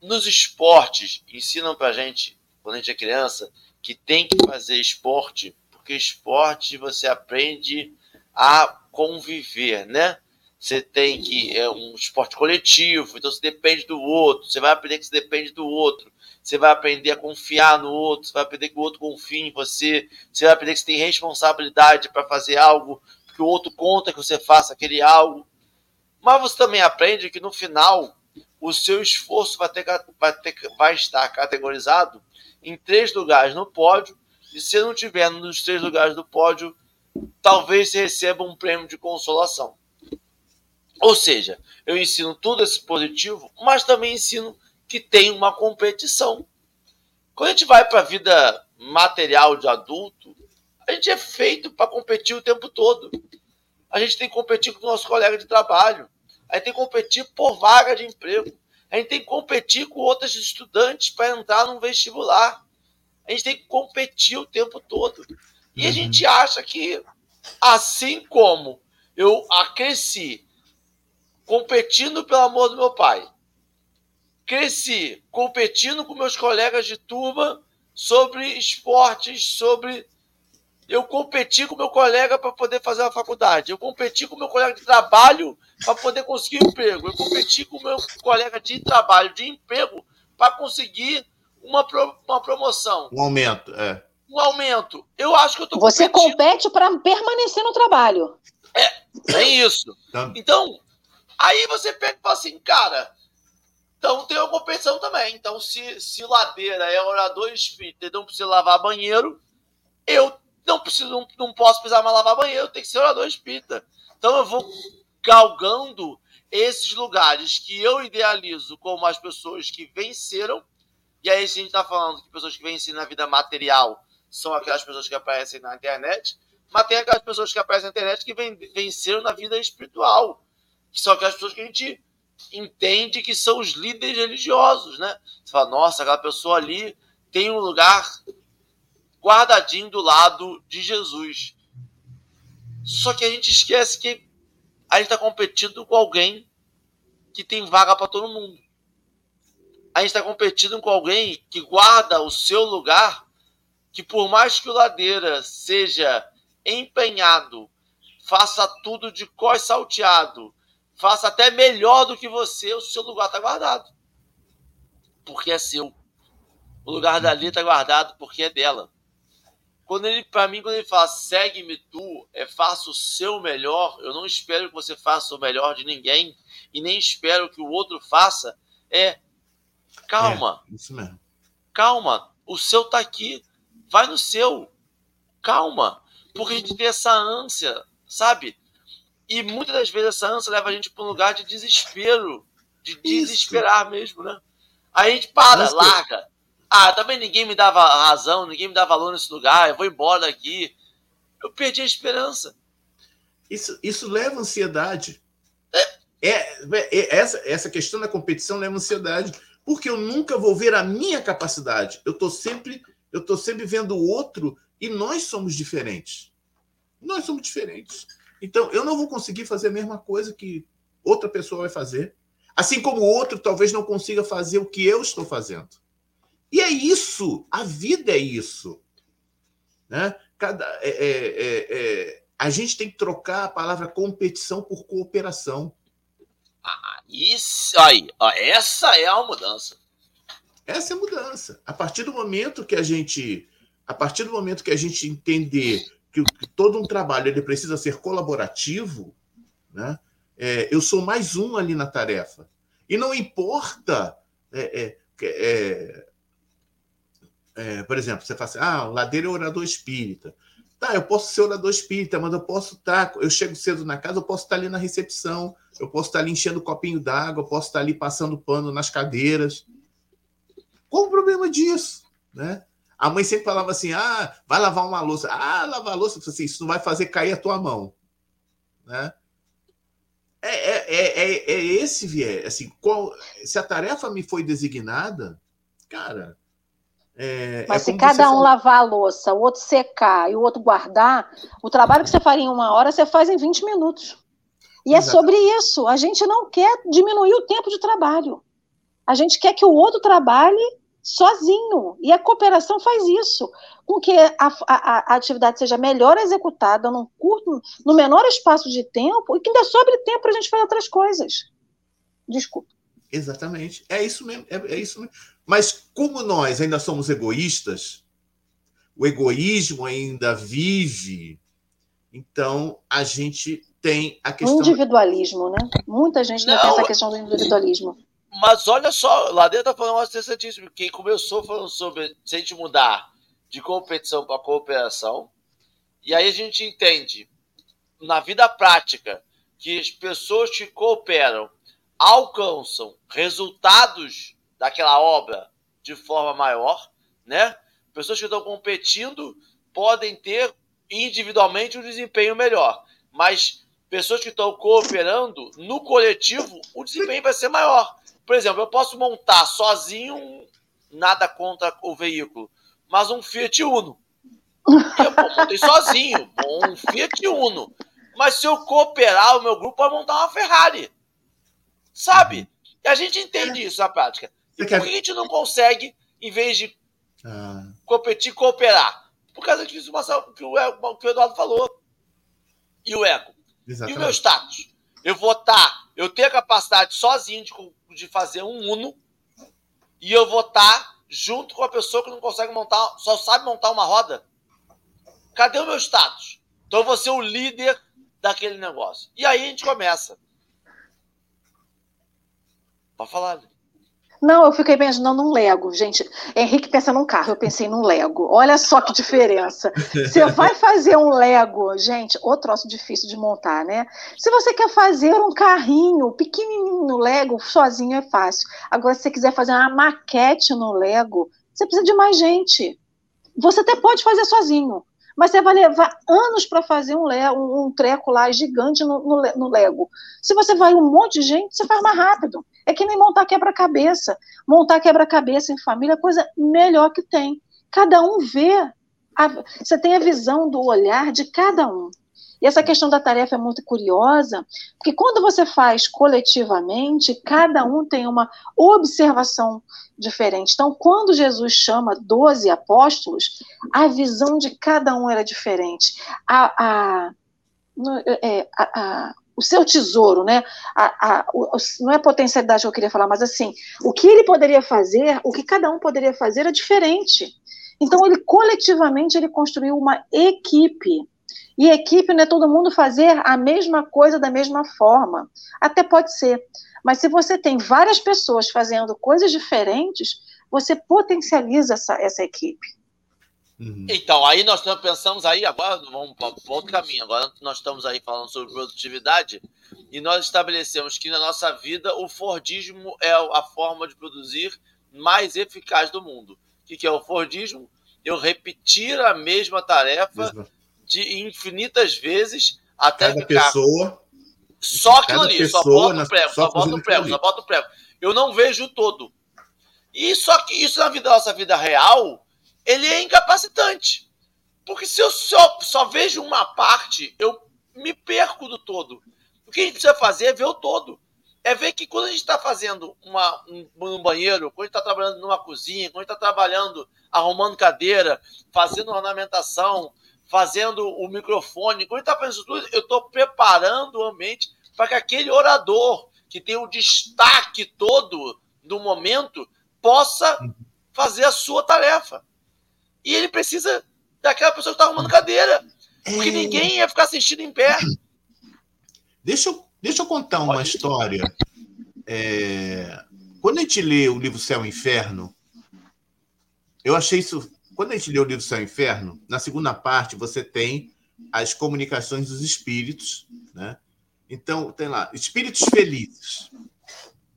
nos esportes, ensinam para gente, quando a gente é criança, que tem que fazer esporte, porque esporte você aprende a conviver, né? Você tem que é um esporte coletivo, então você depende do outro, você vai aprender que você depende do outro você vai aprender a confiar no outro, você vai aprender que o outro confia em você, você vai aprender que você tem responsabilidade para fazer algo, que o outro conta que você faça aquele algo. Mas você também aprende que no final o seu esforço vai, ter, vai, ter, vai estar categorizado em três lugares no pódio, e se não tiver nos três lugares do pódio, talvez você receba um prêmio de consolação. Ou seja, eu ensino tudo esse positivo, mas também ensino que tem uma competição. Quando a gente vai para a vida material de adulto, a gente é feito para competir o tempo todo. A gente tem que competir com o nosso colega de trabalho. A gente tem que competir por vaga de emprego. A gente tem que competir com outros estudantes para entrar num vestibular. A gente tem que competir o tempo todo. E a uhum. gente acha que, assim como eu cresci competindo pelo amor do meu pai, cresci competindo com meus colegas de turma sobre esportes, sobre. Eu competi com meu colega para poder fazer a faculdade. Eu competi com meu colega de trabalho para poder conseguir um emprego. Eu competi com o meu colega de trabalho, de emprego, para conseguir uma, pro, uma promoção. Um aumento, é. Um aumento. Eu acho que eu tô Você compete para permanecer no trabalho. É, é isso. Tá. Então, aí você pega e fala assim, cara, então tem uma competição também. Então, se, se ladeira é orador espírita e não precisa lavar banheiro, eu não preciso, não, não posso precisar mais lavar banheiro, tem que ser orador espírita. Então eu vou galgando esses lugares que eu idealizo como as pessoas que venceram. E aí, a gente está falando que pessoas que vencem na vida material são aquelas pessoas que aparecem na internet, mas tem aquelas pessoas que aparecem na internet que venceram na vida espiritual, que são aquelas pessoas que a gente entende que são os líderes religiosos, né? Você fala, nossa, aquela pessoa ali tem um lugar guardadinho do lado de Jesus. Só que a gente esquece que a gente está competindo com alguém que tem vaga para todo mundo. A gente está competindo com alguém que guarda o seu lugar, que por mais que o ladeira seja empenhado, faça tudo de cós salteado, faça até melhor do que você, o seu lugar está guardado. Porque é seu. O lugar dali está guardado porque é dela. Quando ele, para mim, quando ele fala segue-me tu, é faça o seu melhor, eu não espero que você faça o melhor de ninguém e nem espero que o outro faça. É calma. É, isso mesmo. Calma, o seu tá aqui, vai no seu. Calma, porque a gente tem essa ânsia, sabe? E muitas das vezes essa ânsia leva a gente para um lugar de desespero, de desesperar isso. mesmo, né? Aí a gente para, larga ah, também ninguém me dava razão, ninguém me dá valor nesse lugar, eu vou embora daqui. Eu perdi a esperança. Isso, isso leva ansiedade. É. É, é, essa, essa questão da competição leva ansiedade, porque eu nunca vou ver a minha capacidade. Eu estou sempre, eu tô sempre vendo o outro e nós somos diferentes. Nós somos diferentes. Então, eu não vou conseguir fazer a mesma coisa que outra pessoa vai fazer. Assim como o outro talvez não consiga fazer o que eu estou fazendo. E é isso, a vida é isso. Né? Cada, é, é, é, é, a gente tem que trocar a palavra competição por cooperação. Ah, isso aí, essa é a mudança. Essa é a mudança. A partir do momento que a gente, a partir do momento que a gente entender que, todo um trabalho ele precisa ser colaborativo, né? É, eu sou mais um ali na tarefa. E não importa é, é, é, por exemplo, você fala assim, ah, o Ladeira é orador espírita. Tá, eu posso ser orador espírita, mas eu posso estar, tá, eu chego cedo na casa, eu posso estar ali na recepção, eu posso estar ali enchendo o copinho d'água, eu posso estar ali passando pano nas cadeiras. Qual o problema disso? Né? A mãe sempre falava assim: ah, vai lavar uma louça. Ah, lavar a louça, assim, isso não vai fazer cair a tua mão. Né? É, é, é, é, é esse viés. Assim, qual, se a tarefa me foi designada, cara, é, Mas é se cada um lavar a louça, o outro secar e o outro guardar, o trabalho que você faria em uma hora, você faz em 20 minutos. E é sobre isso. A gente não quer diminuir o tempo de trabalho. A gente quer que o outro trabalhe sozinho. E a cooperação faz isso, com que a, a, a atividade seja melhor executada num curto, no menor espaço de tempo e que ainda sobre tempo para a gente fazer outras coisas. Desculpa. Exatamente. É isso mesmo. É, é isso mesmo. Mas como nós ainda somos egoístas, o egoísmo ainda vive, então a gente tem a questão. Individualismo, né? Muita gente não, tem essa questão do individualismo. Mas olha só, lá dentro está falando um interessantíssimo. Quem começou falando sobre se a gente mudar de competição para cooperação, e aí a gente entende na vida prática que as pessoas que cooperam alcançam resultados daquela obra de forma maior, né? Pessoas que estão competindo podem ter individualmente um desempenho melhor, mas pessoas que estão cooperando no coletivo, o desempenho vai ser maior. Por exemplo, eu posso montar sozinho, nada contra o veículo, mas um Fiat Uno. Eu montei sozinho, um Fiat Uno. Mas se eu cooperar, o meu grupo vai montar uma Ferrari. Sabe? E a gente entende isso na prática. E por que a gente não consegue, em vez de ah. competir, cooperar? Por causa disso que o, que o Eduardo falou. E o eco. Exatamente. E o meu status. Eu vou estar, tá, eu tenho a capacidade sozinho de, de fazer um Uno e eu vou estar tá junto com a pessoa que não consegue montar, só sabe montar uma roda. Cadê o meu status? Então eu vou ser o líder daquele negócio. E aí a gente começa. Pode falar. Não, eu fiquei imaginando um Lego, gente. Henrique pensa num carro, eu pensei num Lego. Olha só que diferença. Você <laughs> vai fazer um Lego, gente, outro troço difícil de montar, né? Se você quer fazer um carrinho pequenininho no Lego, sozinho é fácil. Agora, se você quiser fazer uma maquete no Lego, você precisa de mais gente. Você até pode fazer sozinho, mas você vai levar anos para fazer um, um, treco lá gigante no, no, no, Lego. Se você vai um monte de gente, você faz mais rápido. É que nem montar quebra-cabeça. Montar quebra-cabeça em família é a coisa melhor que tem. Cada um vê, a, você tem a visão do olhar de cada um. E essa questão da tarefa é muito curiosa, porque quando você faz coletivamente, cada um tem uma observação diferente. Então, quando Jesus chama 12 apóstolos, a visão de cada um era diferente. A, a, é, a, a o seu tesouro, né? A, a, o, não é a potencialidade que eu queria falar, mas assim, o que ele poderia fazer, o que cada um poderia fazer era diferente. Então, ele coletivamente ele construiu uma equipe e equipe não é todo mundo fazer a mesma coisa da mesma forma. Até pode ser. Mas se você tem várias pessoas fazendo coisas diferentes, você potencializa essa, essa equipe. Uhum. Então, aí nós pensamos aí, agora vamos para outro caminho. Agora nós estamos aí falando sobre produtividade e nós estabelecemos que na nossa vida o Fordismo é a forma de produzir mais eficaz do mundo. O que é o Fordismo? Eu repetir a mesma tarefa de infinitas vezes até Cada ficar. pessoa. Só aquilo ali, só bota o prego, só bota o prego, só bota o prego. Eu não vejo o todo. E só que isso na vida, nossa vida real, ele é incapacitante. Porque se eu só, só vejo uma parte, eu me perco do todo. O que a gente precisa fazer é ver o todo. É ver que quando a gente está fazendo uma, um, um, banheiro, quando a gente está trabalhando numa cozinha, quando a gente está trabalhando arrumando cadeira, fazendo ornamentação, fazendo o microfone. Quando ele está fazendo isso tudo, eu estou preparando o ambiente para que aquele orador que tem o destaque todo do momento possa fazer a sua tarefa. E ele precisa daquela pessoa que está arrumando cadeira. Porque é... ninguém ia ficar assistindo em pé. Deixa eu, deixa eu contar uma Pode história. É... Quando a gente lê o livro Céu e Inferno, eu achei isso quando a gente lê o livro Céu e Inferno, na segunda parte você tem as comunicações dos espíritos, né? Então, tem lá, espíritos felizes,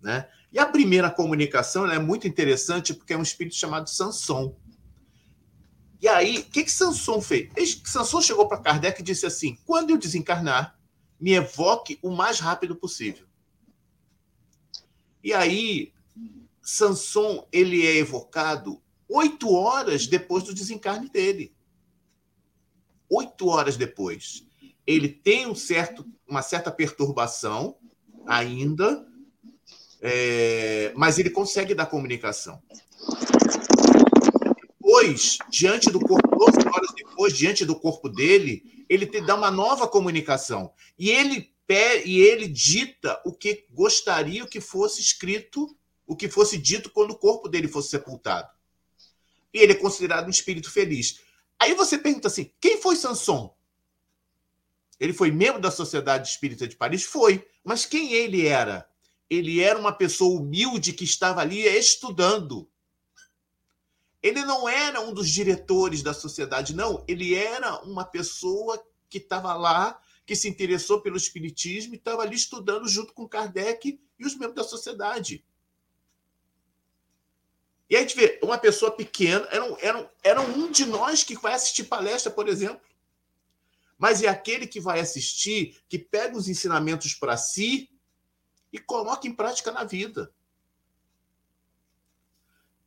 né? E a primeira comunicação é muito interessante porque é um espírito chamado Sanson. E aí, o que que Sanson fez? Sanson chegou para Kardec e disse assim: quando eu desencarnar, me evoque o mais rápido possível. E aí, Sanson ele é evocado oito horas depois do desencarne dele. Oito horas depois. Ele tem um certo, uma certa perturbação ainda, é, mas ele consegue dar comunicação. Depois, diante do corpo, 12 horas depois, diante do corpo dele, ele te dá uma nova comunicação. E ele, e ele dita o que gostaria que fosse escrito, o que fosse dito quando o corpo dele fosse sepultado e ele é considerado um espírito feliz. Aí você pergunta assim: quem foi Sanson? Ele foi membro da Sociedade Espírita de Paris? Foi. Mas quem ele era? Ele era uma pessoa humilde que estava ali estudando. Ele não era um dos diretores da sociedade, não. Ele era uma pessoa que estava lá, que se interessou pelo Espiritismo e estava ali estudando junto com Kardec e os membros da sociedade. E aí a gente vê uma pessoa pequena, era, era, era um de nós que vai assistir palestra, por exemplo. Mas é aquele que vai assistir, que pega os ensinamentos para si e coloca em prática na vida.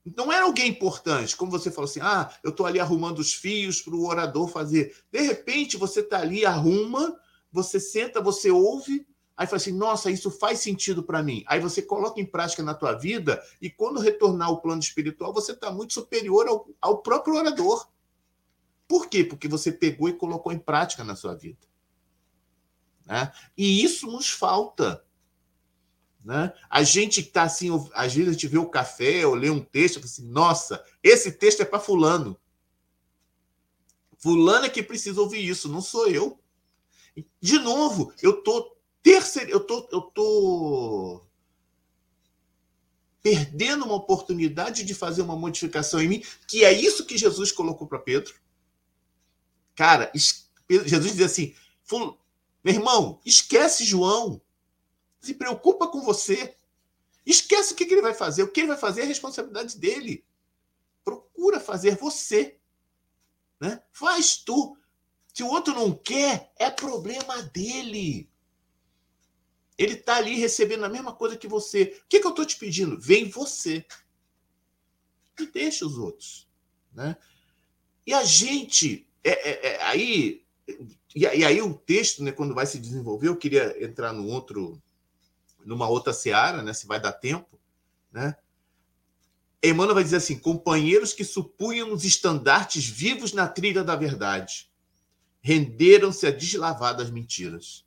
Não era alguém importante, como você falou assim: ah, eu estou ali arrumando os fios para o orador fazer. De repente, você está ali, arruma, você senta, você ouve, Aí fala assim, nossa, isso faz sentido para mim. Aí você coloca em prática na tua vida e quando retornar ao plano espiritual, você está muito superior ao, ao próprio orador. Por quê? Porque você pegou e colocou em prática na sua vida. Né? E isso nos falta. Né? A gente está assim, às vezes a gente vê o café ou lê um texto e assim: nossa, esse texto é para Fulano. Fulano é que precisa ouvir isso, não sou eu. De novo, eu estou terceiro, eu tô, eu tô perdendo uma oportunidade de fazer uma modificação em mim, que é isso que Jesus colocou para Pedro. Cara, Jesus diz assim: meu irmão, esquece João. Se preocupa com você. Esquece o que ele vai fazer. O que ele vai fazer é responsabilidade dele. Procura fazer você. Né? Faz tu. Se o outro não quer, é problema dele. Ele está ali recebendo a mesma coisa que você. O que, que eu estou te pedindo? Vem você. E deixa os outros. Né? E a gente. É, é, é, aí e, e, aí o texto, né, quando vai se desenvolver, eu queria entrar no outro, numa outra seara, né, se vai dar tempo, né? Emmanuel vai dizer assim: companheiros que supunham os estandartes vivos na trilha da verdade, renderam-se a deslavadas mentiras.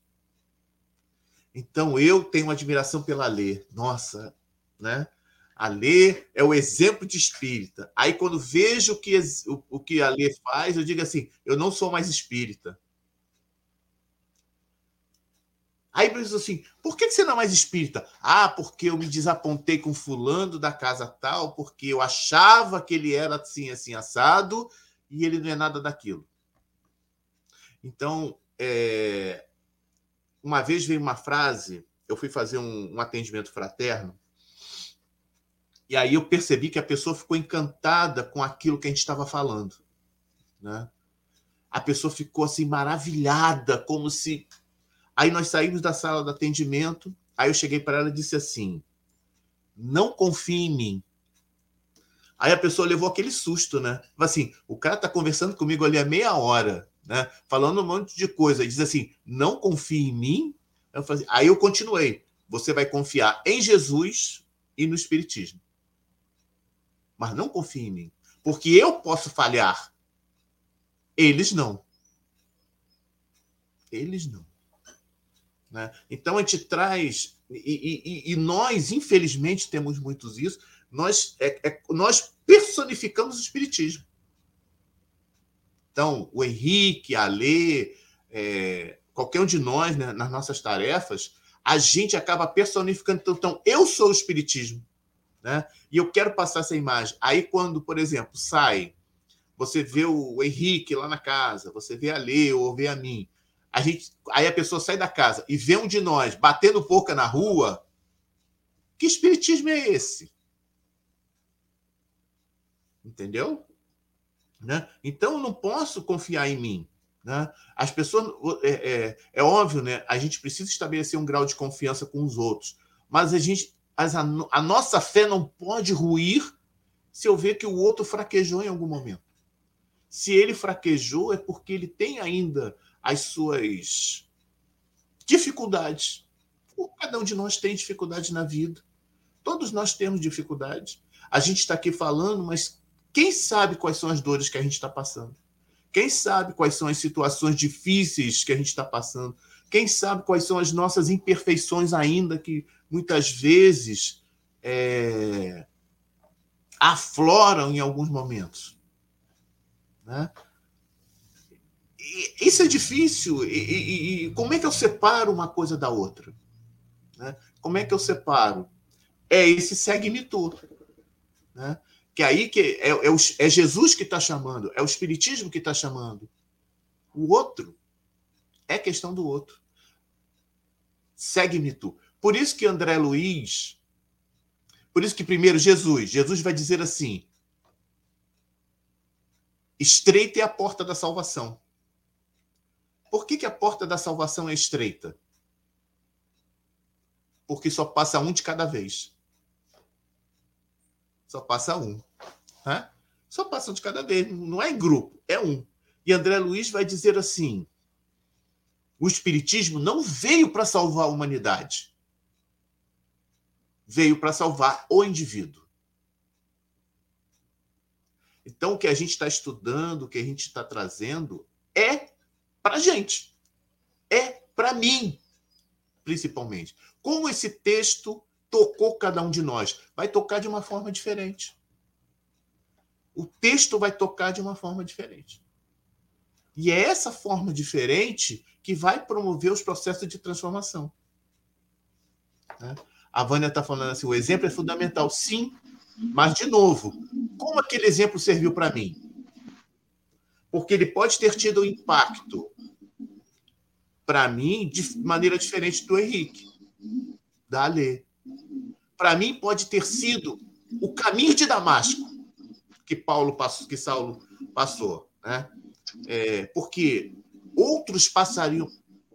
Então eu tenho admiração pela Lê. Nossa, né? A Lê é o exemplo de espírita. Aí quando vejo o que, o, o que a Lê faz, eu digo assim: eu não sou mais espírita. Aí diz assim: por que você não é mais espírita? Ah, porque eu me desapontei com fulano da casa tal, porque eu achava que ele era assim, assim, assado, e ele não é nada daquilo. Então, é... uma vez veio uma frase, eu fui fazer um, um atendimento fraterno, e aí eu percebi que a pessoa ficou encantada com aquilo que a gente estava falando. Né? A pessoa ficou assim maravilhada, como se Aí nós saímos da sala de atendimento. Aí eu cheguei para ela e disse assim: Não confie em mim. Aí a pessoa levou aquele susto, né? Assim, o cara está conversando comigo ali há meia hora, né? Falando um monte de coisa. E diz assim: Não confie em mim. Eu falei, assim, aí eu continuei. Você vai confiar em Jesus e no Espiritismo. Mas não confie em mim. Porque eu posso falhar. Eles não. Eles não. Né? Então a gente traz, e, e, e, nós, infelizmente, temos muitos isso, nós, é, é, nós personificamos o Espiritismo. Então, o Henrique, a Lê, é, qualquer um de nós, né, nas nossas tarefas, a gente acaba personificando. Então, então, eu sou o Espiritismo. Né? E eu quero passar essa imagem. Aí, quando, por exemplo, sai, você vê o Henrique lá na casa, você vê a Lê ou vê a mim, a gente, aí a pessoa sai da casa e vê um de nós batendo boca na rua, que espiritismo é esse? Entendeu? Né? Então eu não posso confiar em mim. Né? As pessoas. É, é, é, óbvio, né? A gente precisa estabelecer um grau de confiança com os outros. Mas a gente. As, a, a nossa fé não pode ruir se eu ver que o outro fraquejou em algum momento. Se ele fraquejou, é porque ele tem ainda as suas dificuldades. Cada um de nós tem dificuldade na vida. Todos nós temos dificuldades. A gente está aqui falando, mas quem sabe quais são as dores que a gente está passando? Quem sabe quais são as situações difíceis que a gente está passando? Quem sabe quais são as nossas imperfeições ainda que muitas vezes é, afloram em alguns momentos? Né? Isso é difícil. E, e, e, como é que eu separo uma coisa da outra? Né? Como é que eu separo? É esse segue-me tu. Né? Que aí que é, é, o, é Jesus que está chamando, é o Espiritismo que está chamando. O outro é questão do outro. Segue-me tu. Por isso que André Luiz, por isso que primeiro Jesus, Jesus vai dizer assim: estreita é a porta da salvação. Por que, que a porta da salvação é estreita? Porque só passa um de cada vez. Só passa um. Só passa um de cada vez. Não é em grupo, é um. E André Luiz vai dizer assim: o Espiritismo não veio para salvar a humanidade. Veio para salvar o indivíduo. Então, o que a gente está estudando, o que a gente está trazendo, é para a gente. É para mim, principalmente. Como esse texto tocou cada um de nós? Vai tocar de uma forma diferente. O texto vai tocar de uma forma diferente. E é essa forma diferente que vai promover os processos de transformação. Né? A Vânia está falando assim: o exemplo é fundamental. Sim, mas, de novo, como aquele exemplo serviu para mim? Porque ele pode ter tido um impacto para mim de maneira diferente do Henrique, da Alê. Para mim, pode ter sido o caminho de Damasco que Paulo passou, que Saulo passou, né? É, porque outros passariam.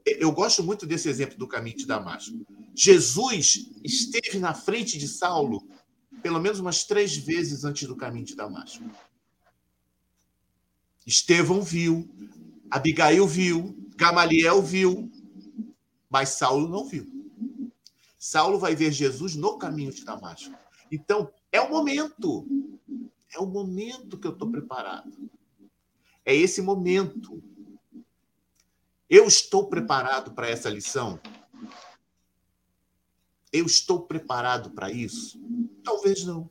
Eu gosto muito desse exemplo do caminho de Damasco. Jesus esteve na frente de Saulo pelo menos umas três vezes antes do caminho de Damasco. Estevão viu, Abigail viu, Gamaliel viu, mas Saulo não viu. Saulo vai ver Jesus no caminho de Damasco. Então, é o momento. É o momento que eu estou preparado. É esse momento. Eu estou preparado para essa lição? Eu estou preparado para isso? Talvez não.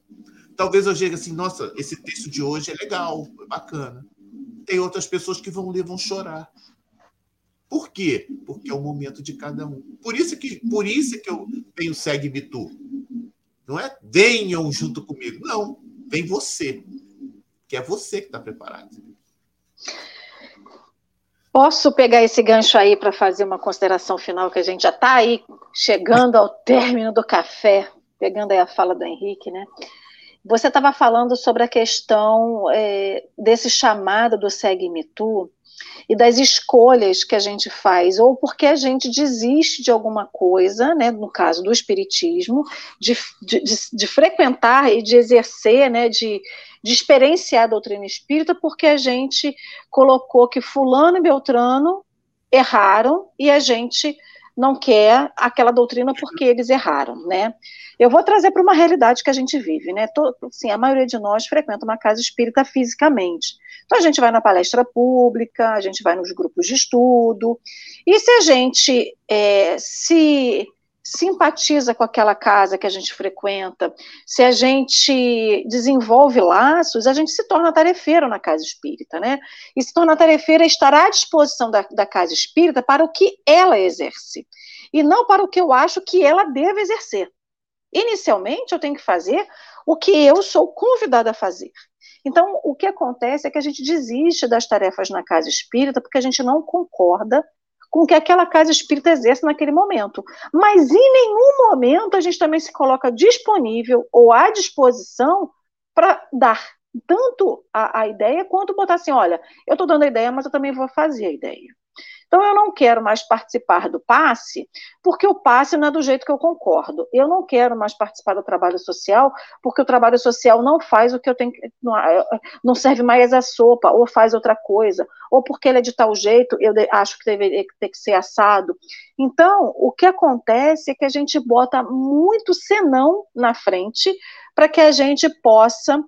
Talvez eu chegue assim, nossa, esse texto de hoje é legal, é bacana. Tem outras pessoas que vão ler, vão chorar. Por quê? Porque é o momento de cada um. Por isso que, por isso que eu venho segue-me tu. Não é venham junto comigo. Não, vem você. Que é você que está preparado. Posso pegar esse gancho aí para fazer uma consideração final, que a gente já está aí chegando ao término do café, pegando aí a fala do Henrique, né? Você estava falando sobre a questão é, desse chamado do Segue-me Tu e das escolhas que a gente faz, ou porque a gente desiste de alguma coisa, né, no caso do Espiritismo, de, de, de, de frequentar e de exercer, né, de, de experienciar a doutrina espírita, porque a gente colocou que Fulano e Beltrano erraram e a gente não quer aquela doutrina porque eles erraram, né? Eu vou trazer para uma realidade que a gente vive, né? Tô, assim, a maioria de nós frequenta uma casa espírita fisicamente. Então a gente vai na palestra pública, a gente vai nos grupos de estudo, e se a gente é, se simpatiza com aquela casa que a gente frequenta, se a gente desenvolve laços, a gente se torna tarefeiro na casa espírita, né? E se torna tarefeira estará à disposição da, da casa espírita para o que ela exerce, e não para o que eu acho que ela deve exercer. Inicialmente, eu tenho que fazer o que eu sou convidada a fazer. Então, o que acontece é que a gente desiste das tarefas na casa espírita porque a gente não concorda com que aquela casa espírita exerce naquele momento. Mas em nenhum momento a gente também se coloca disponível ou à disposição para dar tanto a, a, ideia quanto botar assim: olha, eu estou dando a ideia, mas eu também vou fazer a ideia. Então, eu não quero mais participar do passe, porque o passe não é do jeito que eu concordo. Eu não quero mais participar do trabalho social, porque o trabalho social não faz o que eu tenho. Não serve mais a sopa, ou faz outra coisa, ou porque ele é de tal jeito, eu acho que deveria ter que ser assado. Então, o que acontece é que a gente bota muito senão na frente para que a gente possa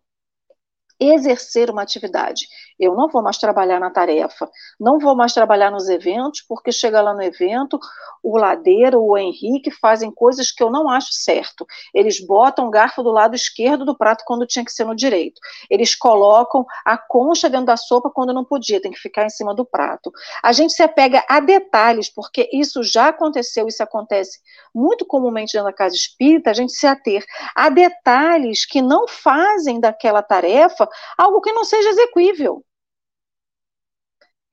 exercer uma atividade. Eu não vou mais trabalhar na tarefa, não vou mais trabalhar nos eventos, porque chega lá no evento, o Ladeiro, o Henrique fazem coisas que eu não acho certo. Eles botam o garfo do lado esquerdo do prato quando tinha que ser no direito. Eles colocam a concha dentro da sopa quando não podia, tem que ficar em cima do prato. A gente se apega a detalhes, porque isso já aconteceu, isso acontece muito comumente dentro da casa espírita, a gente se ater a detalhes que não fazem daquela tarefa algo que não seja execuível.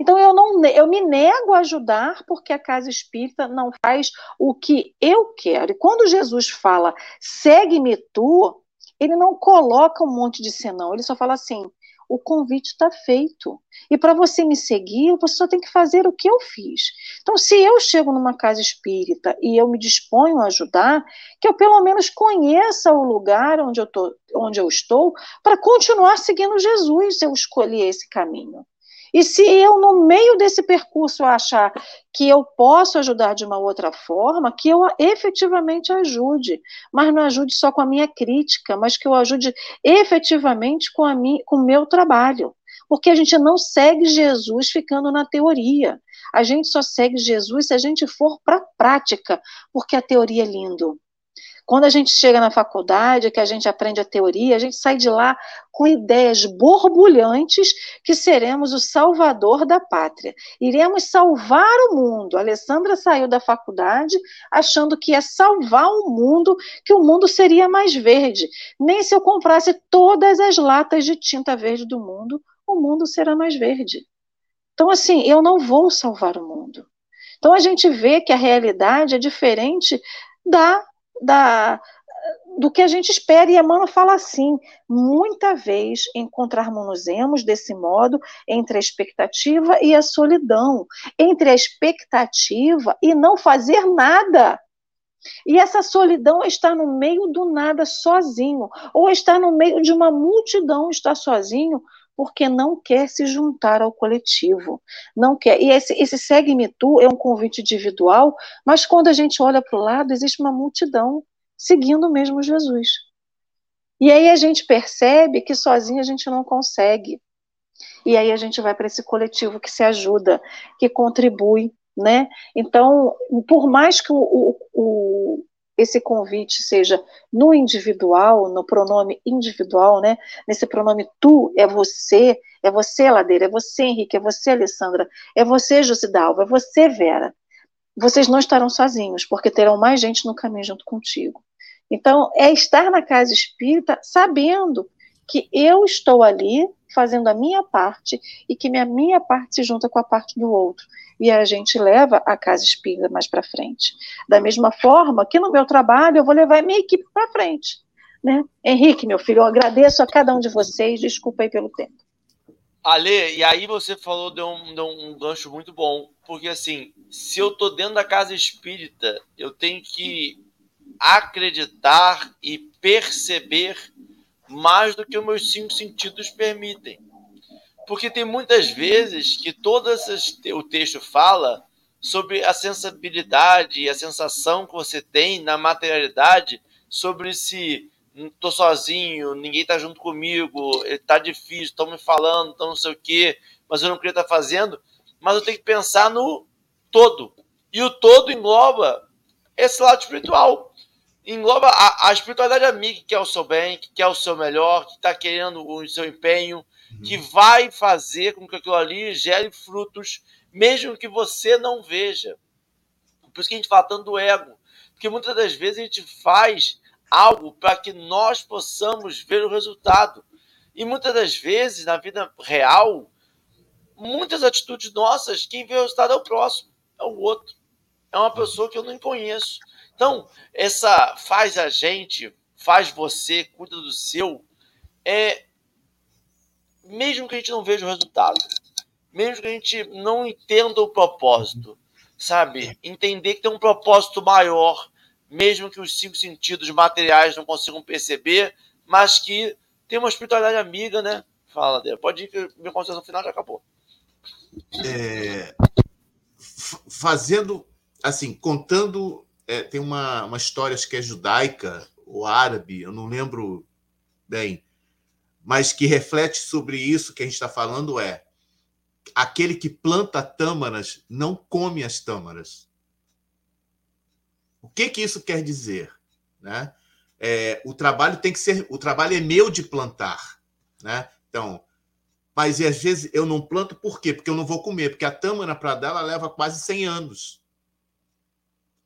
Então eu não eu me nego a ajudar porque a casa espírita não faz o que eu quero. E quando Jesus fala, segue-me tu, ele não coloca um monte de senão, ele só fala assim: o convite está feito. E para você me seguir, você só tem que fazer o que eu fiz. Então, se eu chego numa casa espírita e eu me disponho a ajudar, que eu pelo menos conheça o lugar onde eu, tô, onde eu estou, para continuar seguindo Jesus eu escolher esse caminho. E se eu, no meio desse percurso, achar que eu posso ajudar de uma outra forma, que eu efetivamente ajude, mas não ajude só com a minha crítica, mas que eu ajude efetivamente com, a com o meu trabalho. Porque a gente não segue Jesus ficando na teoria. A gente só segue Jesus se a gente for para a prática, porque a teoria é lindo. Quando a gente chega na faculdade, que a gente aprende a teoria, a gente sai de lá com ideias borbulhantes que seremos o salvador da pátria. Iremos salvar o mundo. A Alessandra saiu da faculdade achando que ia salvar o mundo, que o mundo seria mais verde. Nem se eu comprasse todas as latas de tinta verde do mundo, o mundo será mais verde. Então, assim, eu não vou salvar o mundo. Então, a gente vê que a realidade é diferente da da, do que a gente espera. E Emmanuel fala assim: muita vez encontrarmos-nos desse modo entre a expectativa e a solidão, entre a expectativa e não fazer nada. E essa solidão está no meio do nada sozinho, ou está no meio de uma multidão, está sozinho, porque não quer se juntar ao coletivo, não quer. E esse, esse segue-me tu é um convite individual, mas quando a gente olha para o lado, existe uma multidão seguindo mesmo Jesus. E aí a gente percebe que sozinho a gente não consegue. E aí a gente vai para esse coletivo que se ajuda, que contribui, né? Então, por mais que o, o, o esse convite seja no individual, no pronome individual, né? Nesse pronome tu é você, é você Ladeira, é você Henrique, é você Alessandra, é você Josidalva, é você Vera. Vocês não estarão sozinhos, porque terão mais gente no caminho junto contigo. Então, é estar na casa espírita sabendo que eu estou ali fazendo a minha parte e que minha minha parte se junta com a parte do outro e a gente leva a casa espírita mais para frente. Da mesma forma que no meu trabalho eu vou levar minha equipe para frente. Né? Henrique, meu filho, eu agradeço a cada um de vocês, desculpa aí pelo tempo. Ale, e aí você falou de um, um gancho muito bom, porque assim, se eu tô dentro da casa espírita, eu tenho que acreditar e perceber mais do que os meus cinco sentidos permitem. Porque tem muitas vezes que todo o texto fala sobre a sensibilidade e a sensação que você tem na materialidade sobre se estou sozinho, ninguém está junto comigo, está difícil, estão me falando, estão não sei o quê, mas eu não queria estar tá fazendo. Mas eu tenho que pensar no todo. E o todo engloba esse lado espiritual. Engloba a, a espiritualidade amiga, que quer o seu bem, que quer o seu melhor, que está querendo o seu empenho, que vai fazer com que aquilo ali gere frutos, mesmo que você não veja. Por isso que a gente fala tanto do ego. Porque muitas das vezes a gente faz algo para que nós possamos ver o resultado. E muitas das vezes, na vida real, muitas atitudes nossas, quem vê o resultado é o próximo, é o outro. É uma pessoa que eu não conheço. Então, essa faz a gente, faz você, cuida do seu, é mesmo que a gente não veja o resultado, mesmo que a gente não entenda o propósito, sabe? Entender que tem um propósito maior, mesmo que os cinco sentidos materiais não consigam perceber, mas que tem uma espiritualidade amiga, né? Fala, dele. Pode ir que minha consideração final já acabou. É, fazendo, assim, contando, é, tem uma, uma história, acho que é judaica ou árabe, eu não lembro bem, mas que reflete sobre isso que a gente está falando é aquele que planta tâmaras não come as tâmaras. O que que isso quer dizer, né? É, o trabalho tem que ser, o trabalho é meu de plantar, né? Então, mas às vezes eu não planto por quê? Porque eu não vou comer, porque a tâmara para dar ela leva quase 100 anos.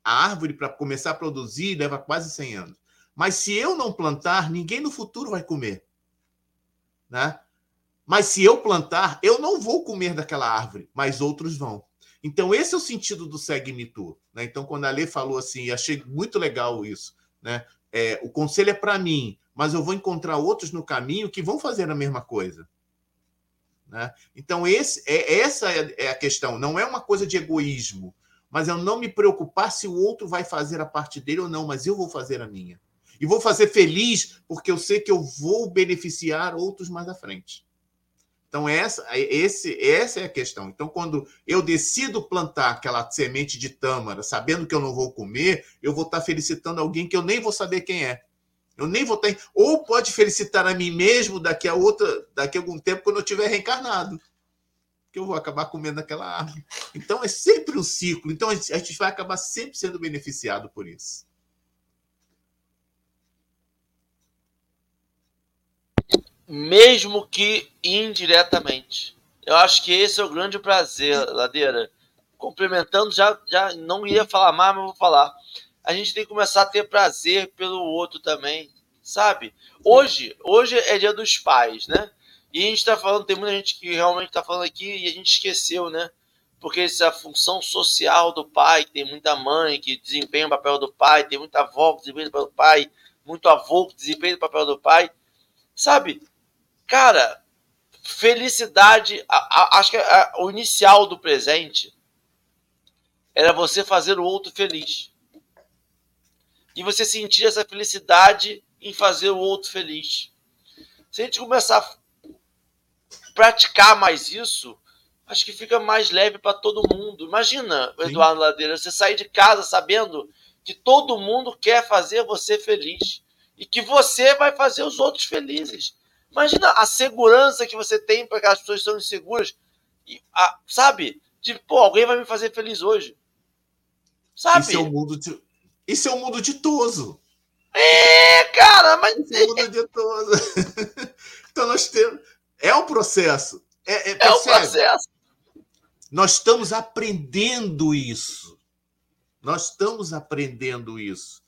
A árvore para começar a produzir leva quase 100 anos. Mas se eu não plantar, ninguém no futuro vai comer né? Mas se eu plantar, eu não vou comer daquela árvore, mas outros vão. Então, esse é o sentido do segue-me tu. Né? Então, quando a Lê falou assim, achei muito legal isso. Né? É, o conselho é para mim, mas eu vou encontrar outros no caminho que vão fazer a mesma coisa. Né? Então, esse, é, essa é, é a questão. Não é uma coisa de egoísmo, mas eu não me preocupar se o outro vai fazer a parte dele ou não, mas eu vou fazer a minha. E vou fazer feliz porque eu sei que eu vou beneficiar outros mais à frente. Então, essa, esse, essa é a questão. Então, quando eu decido plantar aquela semente de tâmara, sabendo que eu não vou comer, eu vou estar felicitando alguém que eu nem vou saber quem é. Eu nem vou ter. Ou pode felicitar a mim mesmo daqui a outra, daqui a algum tempo, quando eu tiver reencarnado. Que eu vou acabar comendo aquela árvore. Então é sempre um ciclo. Então a gente vai acabar sempre sendo beneficiado por isso. Mesmo que indiretamente. Eu acho que esse é o grande prazer, Ladeira. Complementando, já, já não ia falar mais, mas vou falar a gente tem que começar a ter prazer pelo outro também, sabe? Hoje, hoje é dia dos pais, né? E a gente tá falando, tem muita gente que realmente tá falando aqui e a gente esqueceu, né? Porque essa função social do pai, tem muita mãe que desempenha o papel do pai, tem muita avó que desempenha o papel do pai, muito avô que desempenha o papel do pai, sabe? Cara, felicidade, a, a, acho que a, o inicial do presente era você fazer o outro feliz e você sentir essa felicidade em fazer o outro feliz. Se a gente começar a praticar mais isso, acho que fica mais leve para todo mundo. Imagina, Sim. Eduardo Ladeira, você sair de casa sabendo que todo mundo quer fazer você feliz e que você vai fazer os outros felizes. Imagina a segurança que você tem para que as pessoas estão inseguras. E, a, sabe? De, pô, alguém vai me fazer feliz hoje. Sabe? Esse é o mundo de, isso é um mundo ditoso. É, cara, mas. Isso é um mundo ditoso. <laughs> então nós temos. É um processo. É, é, é um processo. Nós estamos aprendendo isso. Nós estamos aprendendo isso.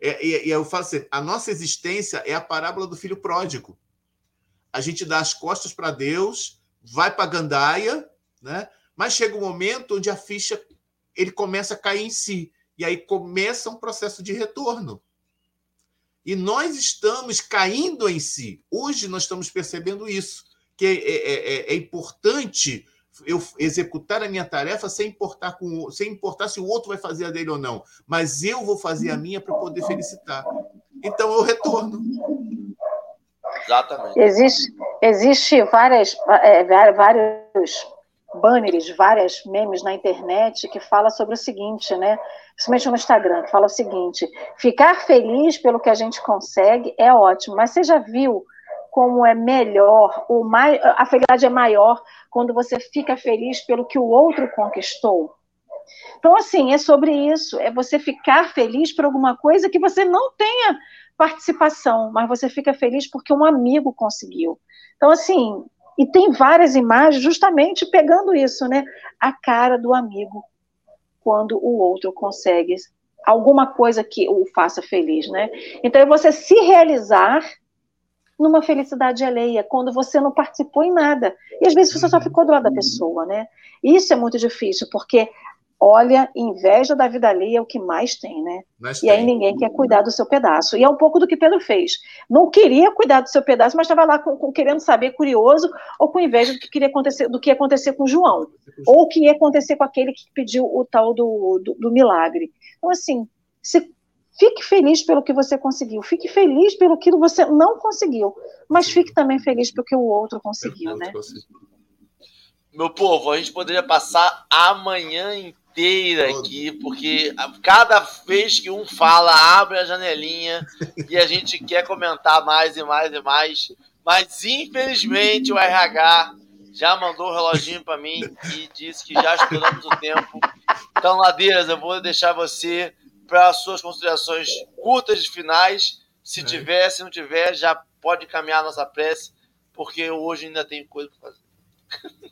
É, e, e eu falo assim: a nossa existência é a parábola do filho pródigo. A gente dá as costas para Deus, vai para gandaia, né? mas chega um momento onde a ficha ele começa a cair em si. E aí começa um processo de retorno. E nós estamos caindo em si. Hoje nós estamos percebendo isso, que é, é, é, é importante eu executar a minha tarefa sem importar, com, sem importar se o outro vai fazer a dele ou não. Mas eu vou fazer a minha para poder felicitar. Então eu retorno. Exatamente. Existe, existe várias, é, vários banners, várias memes na internet que fala sobre o seguinte, né? Principalmente no Instagram, que fala o seguinte: ficar feliz pelo que a gente consegue é ótimo, mas você já viu como é melhor, o mais, a felicidade é maior quando você fica feliz pelo que o outro conquistou? Então, assim, é sobre isso, é você ficar feliz por alguma coisa que você não tenha participação, mas você fica feliz porque um amigo conseguiu. Então, assim, e tem várias imagens justamente pegando isso, né? A cara do amigo quando o outro consegue alguma coisa que o faça feliz, né? Então é você se realizar numa felicidade alheia, quando você não participou em nada. E às vezes você só ficou do lado da pessoa, né? Isso é muito difícil, porque Olha, inveja da vida alheia é o que mais tem, né? Mas e tem. aí ninguém quer cuidar do seu pedaço. E é um pouco do que Pedro fez. Não queria cuidar do seu pedaço, mas estava lá com, com, querendo saber, curioso, ou com inveja do que, queria acontecer, do que ia acontecer com João. Ou o que ia acontecer com aquele que pediu o tal do, do, do milagre. Então, assim, se, fique feliz pelo que você conseguiu. Fique feliz pelo que você não conseguiu. Mas fique também feliz pelo que o outro conseguiu, né? Meu povo, a gente poderia passar amanhã inteira aqui, porque cada vez que um fala, abre a janelinha <laughs> e a gente quer comentar mais e mais e mais. Mas infelizmente o RH já mandou o reloginho para mim e disse que já esperamos o tempo. Então, Ladeiras, eu vou deixar você para as suas considerações curtas de finais. Se é. tiver, se não tiver, já pode caminhar a nossa prece, porque hoje ainda tem coisa para fazer. <laughs>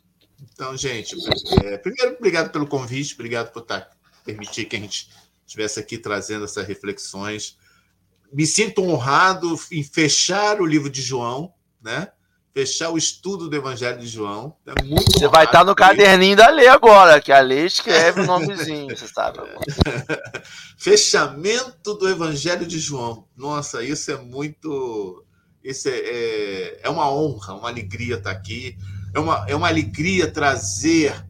Então, gente, é, primeiro, obrigado pelo convite, obrigado por tá, permitir que a gente estivesse aqui trazendo essas reflexões. Me sinto honrado em fechar o livro de João, né? Fechar o estudo do Evangelho de João. É muito você vai estar tá no caderninho da Lei agora, que a Lei escreve o nomezinho, você sabe. <laughs> Fechamento do Evangelho de João. Nossa, isso é muito. Isso é, é, é uma honra, uma alegria estar aqui é uma, é uma alegria trazer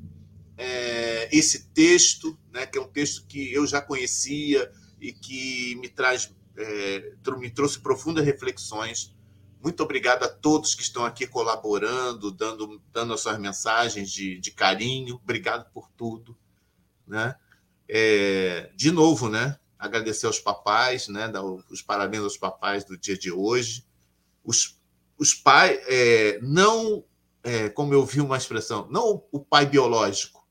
é, esse texto, né, que é um texto que eu já conhecia e que me traz é, me trouxe profundas reflexões. Muito obrigado a todos que estão aqui colaborando, dando, dando as suas mensagens de, de carinho. Obrigado por tudo. Né? É, de novo, né? agradecer aos papais, né? Dar os parabéns aos papais do dia de hoje. Os, os pais, é, não, é, como eu vi uma expressão, não o pai biológico,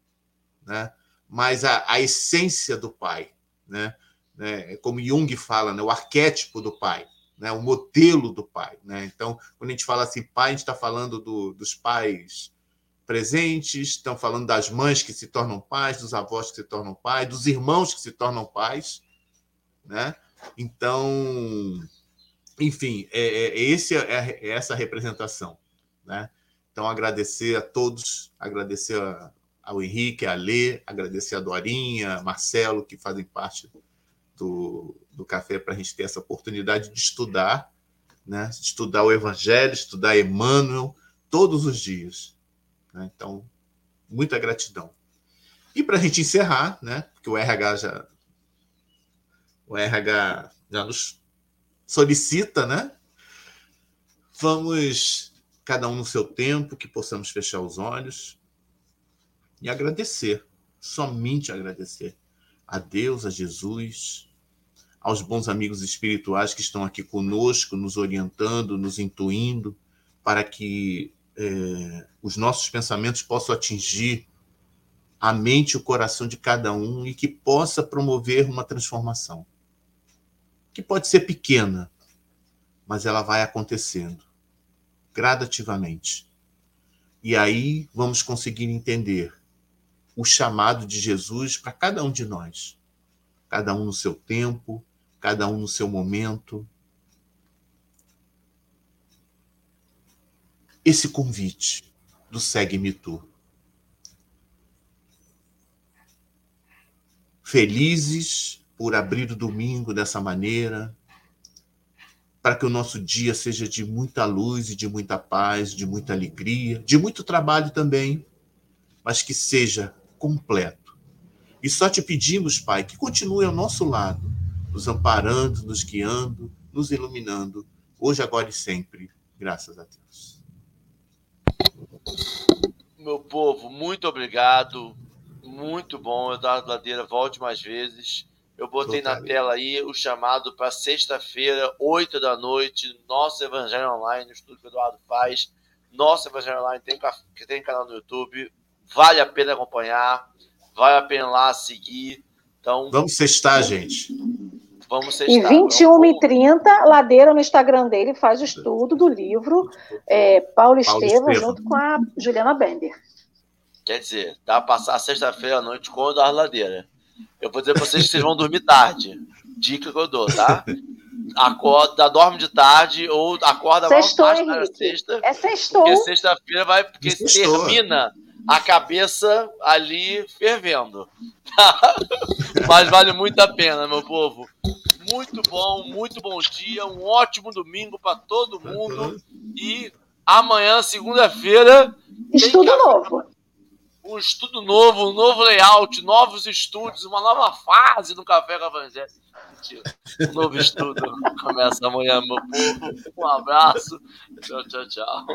né? mas a, a essência do pai, né? né? Como Jung fala, né? o arquétipo do pai, né? o modelo do pai. Né? Então, quando a gente fala assim, pai, a gente está falando do, dos pais presentes, estão falando das mães que se tornam pais, dos avós que se tornam pais, dos irmãos que se tornam pais, né? Então, enfim, é, é, é esse é, é, essa representação, né? Então, agradecer a todos, agradecer a, ao Henrique, a Lê, agradecer a Dorinha, Marcelo, que fazem parte do, do café para a gente ter essa oportunidade de estudar, né? estudar o Evangelho, estudar Emmanuel todos os dias. Né? Então, muita gratidão. E para a gente encerrar, né? porque o RH já, o RH já nos solicita, né? Vamos, cada um no seu tempo, que possamos fechar os olhos e agradecer, somente agradecer a Deus, a Jesus, aos bons amigos espirituais que estão aqui conosco, nos orientando, nos intuindo, para que é, os nossos pensamentos possam atingir a mente e o coração de cada um e que possa promover uma transformação. Que pode ser pequena, mas ela vai acontecendo gradativamente. E aí vamos conseguir entender o chamado de Jesus para cada um de nós. Cada um no seu tempo, cada um no seu momento, esse convite do Segue-me Tu. Felizes por abrir o domingo dessa maneira, para que o nosso dia seja de muita luz e de muita paz, de muita alegria, de muito trabalho também, mas que seja completo. E só te pedimos, Pai, que continue ao nosso lado, nos amparando, nos guiando, nos iluminando, hoje, agora e sempre. Graças a Deus. Meu povo, muito obrigado. Muito bom. Eduardo Ladeira, volte mais vezes. Eu botei na tela aí o chamado para sexta-feira, 8 da noite, nosso Evangelho Online, o estudo que o Eduardo faz. Nosso Evangelho Online tem, tem canal no YouTube. Vale a pena acompanhar, vale a pena lá seguir. Então, Vamos sextar, gente. Vamos ser E 21 e 30, Ladeira no Instagram dele faz o estudo do livro é, Paulo, Paulo Estevam, junto com a Juliana Bender. Quer dizer, dá para passar sexta-feira à noite com o Eduardo Ladeira. Eu vou dizer para vocês que vocês vão dormir tarde. Dica que eu dou, tá? Acorda, dorme de tarde ou acorda sextou, mais tarde na sexta. É sextou. Porque sexta-feira vai, porque sextou. termina a cabeça ali fervendo. Tá? Mas vale muito a pena, meu povo. Muito bom, muito bom dia, um ótimo domingo para todo mundo. E amanhã, segunda-feira. Estudo novo. Um estudo novo, um novo layout, novos estúdios, uma nova fase no Café com Evangelho. Um novo estudo começa amanhã, meu povo. Um abraço. Tchau, tchau, tchau.